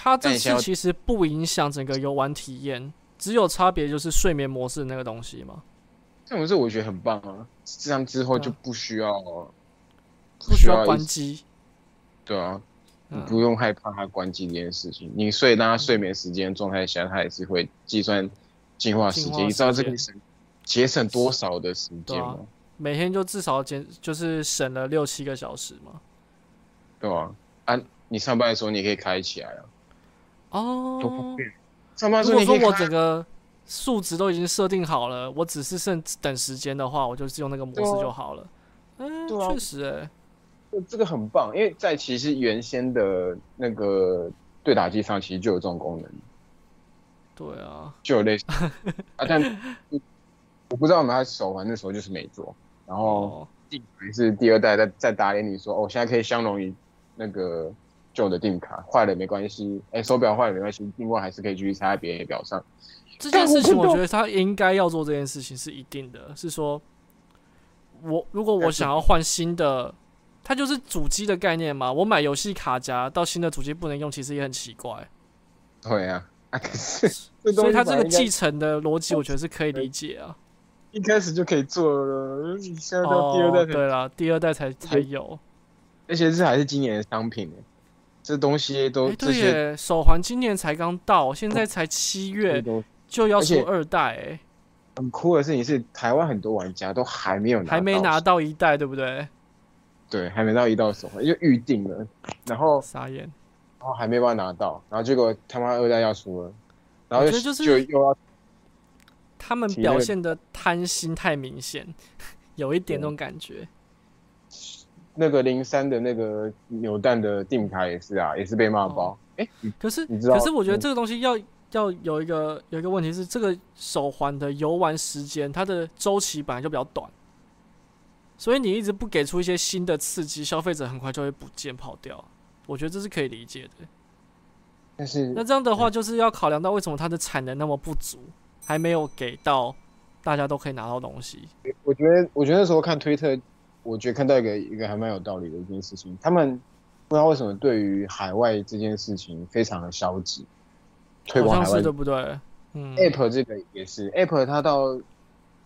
它这次其实不影响整个游玩体验，只有差别就是睡眠模式那个东西嘛，这种事我觉得很棒啊。这样之后就不需要不需要关机。对啊，你嗯，不用害怕它关机这件事情。你睡，当它睡眠时间状态下，它也是会计算进化时间。你知道这个省节省多少的时间吗？每天就至少减就是省了六七个小时嘛。对啊？啊，你上班的时候你可以开起来啊，多方哦，便。上班的时如果说我整个数值都已经设定好了，我只是剩等时间的话，我就是用那个模式就好了。嗯，对啊。确实、欸，这个很棒，因为在其实原先的那个对打机上，其实就有这种功能，对啊，就有类似 [LAUGHS] 啊，但我不知道我们他手环那时候就是没做，然后哦，定卡是第二代在在打脸你说哦，现在可以相容于那个旧的定卡，坏了没关系，哎、手表坏了没关系，另外还是可以继续插在别人的表上。这件事情我觉得他应该要做这件事情是一定的，是说，我如果我想要换新的，它就是主机的概念嘛。我买游戏卡夹到新的主机不能用，其实也很奇怪。对啊，所以它这个继承的逻辑，我觉得是可以理解啊。一开始就可以做了，你现在到第二哦代，才对啦，第二代才才有。而且这还是今年的商品欸这东西都、对耶，手环今年才刚到，现在才七月就要出二代，哎，很酷的事情是，台湾很多玩家都还没有拿，还没拿，到一代，对不对？对，还没到一代手环，就预定了，然后傻眼。然后还没办法拿到，然后结果他妈二代要出了，然后就就是就又要他们表现的贪心太明显，有一点那种感觉。那个零三的那个扭蛋的定牌也是啊，也是被骂爆。哎、你可是，可是我觉得嗯这个东西要要有一个有一个问题是，这个手环的游玩时间，它的周期本来就比较短，所以你一直不给出一些新的刺激，消费者很快就会不见跑掉。我觉得这是可以理解的。但是那这样的话，就是要考量到为什么它的产能那么不足，还没有给到大家都可以拿到东西。我觉得，我觉得那时候看推特，我觉得看到一个一个还蛮有道理的一件事情，他们不知道为什么对于海外这件事情非常的消极，推广海外对不对？嗯，App 这个也是，App 它到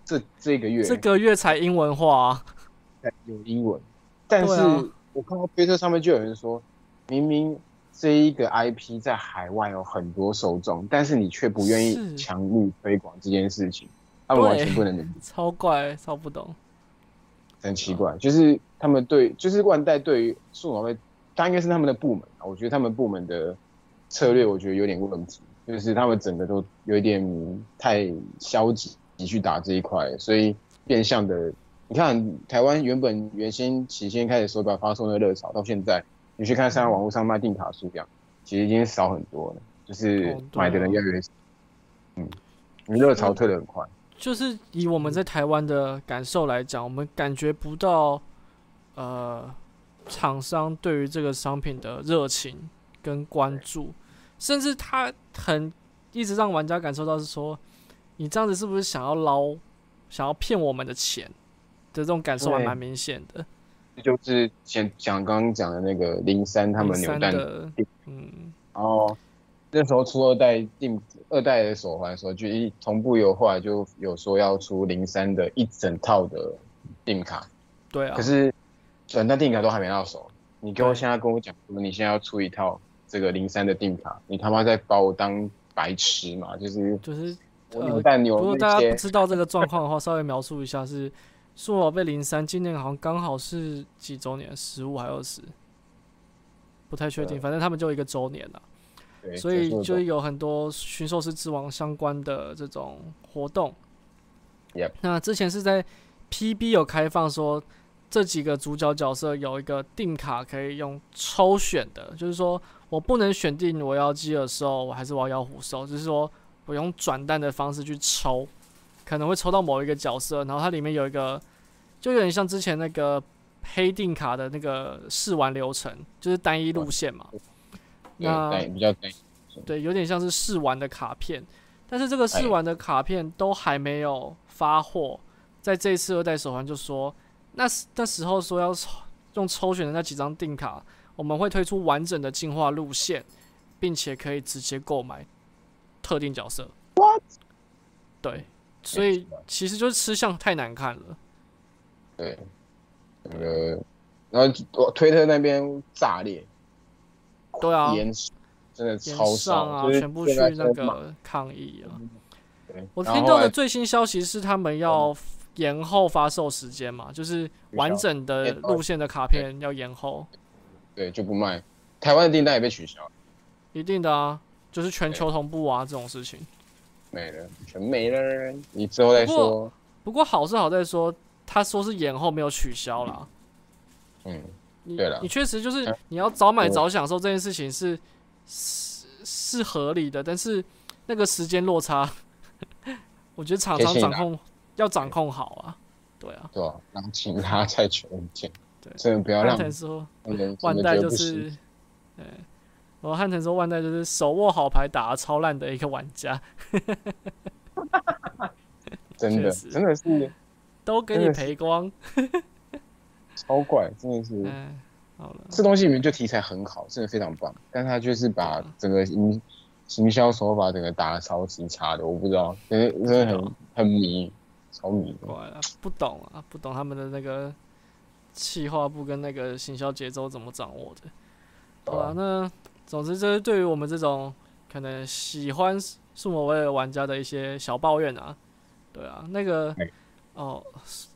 这这个月这个月才英文化、[LAUGHS] 有英文，但是我看到推特上面就有人说，明明这一个 IP 在海外有很多受众，但是你却不愿意是强力推广这件事情，他们完全不能理解。[LAUGHS] 超怪，超不懂。很奇怪，就是他们对，就是万代对于数码贝，它应该是他们的部门啊。我觉得他们部门的策略，我觉得有点问题，就是他们整个都有一点太消极去打这一块，所以变相的，你看台湾原本原先起先开始手表发送的热潮，到现在你去看上网络上卖定卡数量，其实已经少很多了，就是买的人越来越少。嗯，你热潮退得很快。就是以我们在台湾的感受来讲，我们感觉不到，呃，厂商对于这个商品的热情跟关注，甚至他很一直让玩家感受到是说，你这样子是不是想要捞，想要骗我们的钱的这种感受还蛮明显的。这就是讲讲刚刚讲的那个零三他们扭三蛋的，嗯，然后那时候出二代定二代的手环的时候，就一同步有后来就有说要出零三的一整套的定卡，对啊，可是转蛋定卡都还没到手，你跟我现在跟我讲说你现在要出一套这个零三的定卡，你他妈在把我当白痴嘛？就是就是我呃扭蛋牛如果大家不知道这个状况的话，稍微描述一下是，数码宝贝零三今年好像刚好是几周年，十五还二十，不太确定，反正他们就一个周年了。对，所以就有很多驯兽师之王相关的这种活动。Yep 那之前是在 PB 有开放说，这几个主角角色有一个定卡可以用抽选的，就是说我不能选定我要基尔兽，我还是我要妖虎兽，就是说我用转蛋的方式去抽，可能会抽到某一个角色，然后它里面有一个，就有点像之前那个黑定卡的那个试玩流程，就是单一路线嘛。对那比较对，有点像是试玩的卡片，但是这个试哎玩的卡片都还没有发货，在这一次二代手环就说，那时那时候说要用抽选的那几张定卡，我们会推出完整的进化路线，并且可以直接购买特定角色。对，所以其实就是吃相太难看了。对，那个，然后我推特那边炸裂，对啊，延真的延超上少，啊，就是全部去那个抗议啊。对，我听到的最新消息是，他们要延后发售时间嘛，就是完整的路线的卡片要延后，对就不卖，台湾的订单也被取消，一定的啊，就是全球同步啊这种事情。没了，全没了，你之后再不说，不过好是好在说，他说是延后没有取消啦。嗯，你你确实就是嗯你要早买早享受这件事情是是是合理的，但是那个时间落差，我觉得厂商掌控要掌控好啊。对啊，对啊？然后请他再全件，对真的不要汉让腾说。万代就是，，对，我汉腾说万代就是手握好牌打得超烂的一个玩家，[LAUGHS] 真的真的是都给你赔光。[LAUGHS] 超怪，真的是。嗯，好了，这东西里面就题材很好，真的非常棒，但他就是把嗯整个营行销手法整个打的超级差的，我不知道，真的真的很很迷，超迷的。怪了，不懂啊，不懂他们的那个企划部跟那个行销节奏怎么掌握的。好啊了，那总之这是对于我们这种可能喜欢数码威的玩家的一些小抱怨啊。对啊，那个哎哦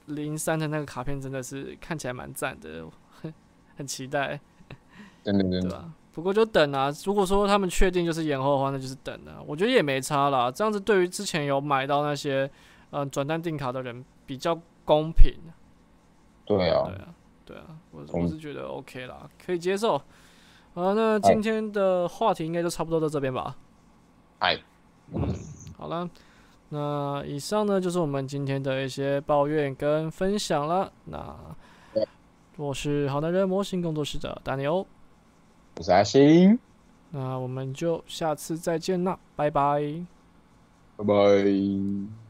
零三的那个卡片真的是看起来蛮赞的，很很期待。[LAUGHS] 真的真的，对吧？不过就等啊，如果说他们确定就是延后的话，那就是等啊。我觉得也没差啦，这样子对于之前有买到那些嗯、呃转单定卡的人比较公平。对啊对，啊，对啊，我我是觉得 OK 啦，可以接受。好，那今天的话题应该就差不多到这边吧。哎，嗯，好了，那以上呢就是我们今天的一些抱怨跟分享了。那我是好男人模型工作室的丹尼欧，我是阿星，那我们就下次再见啦，拜拜。拜拜。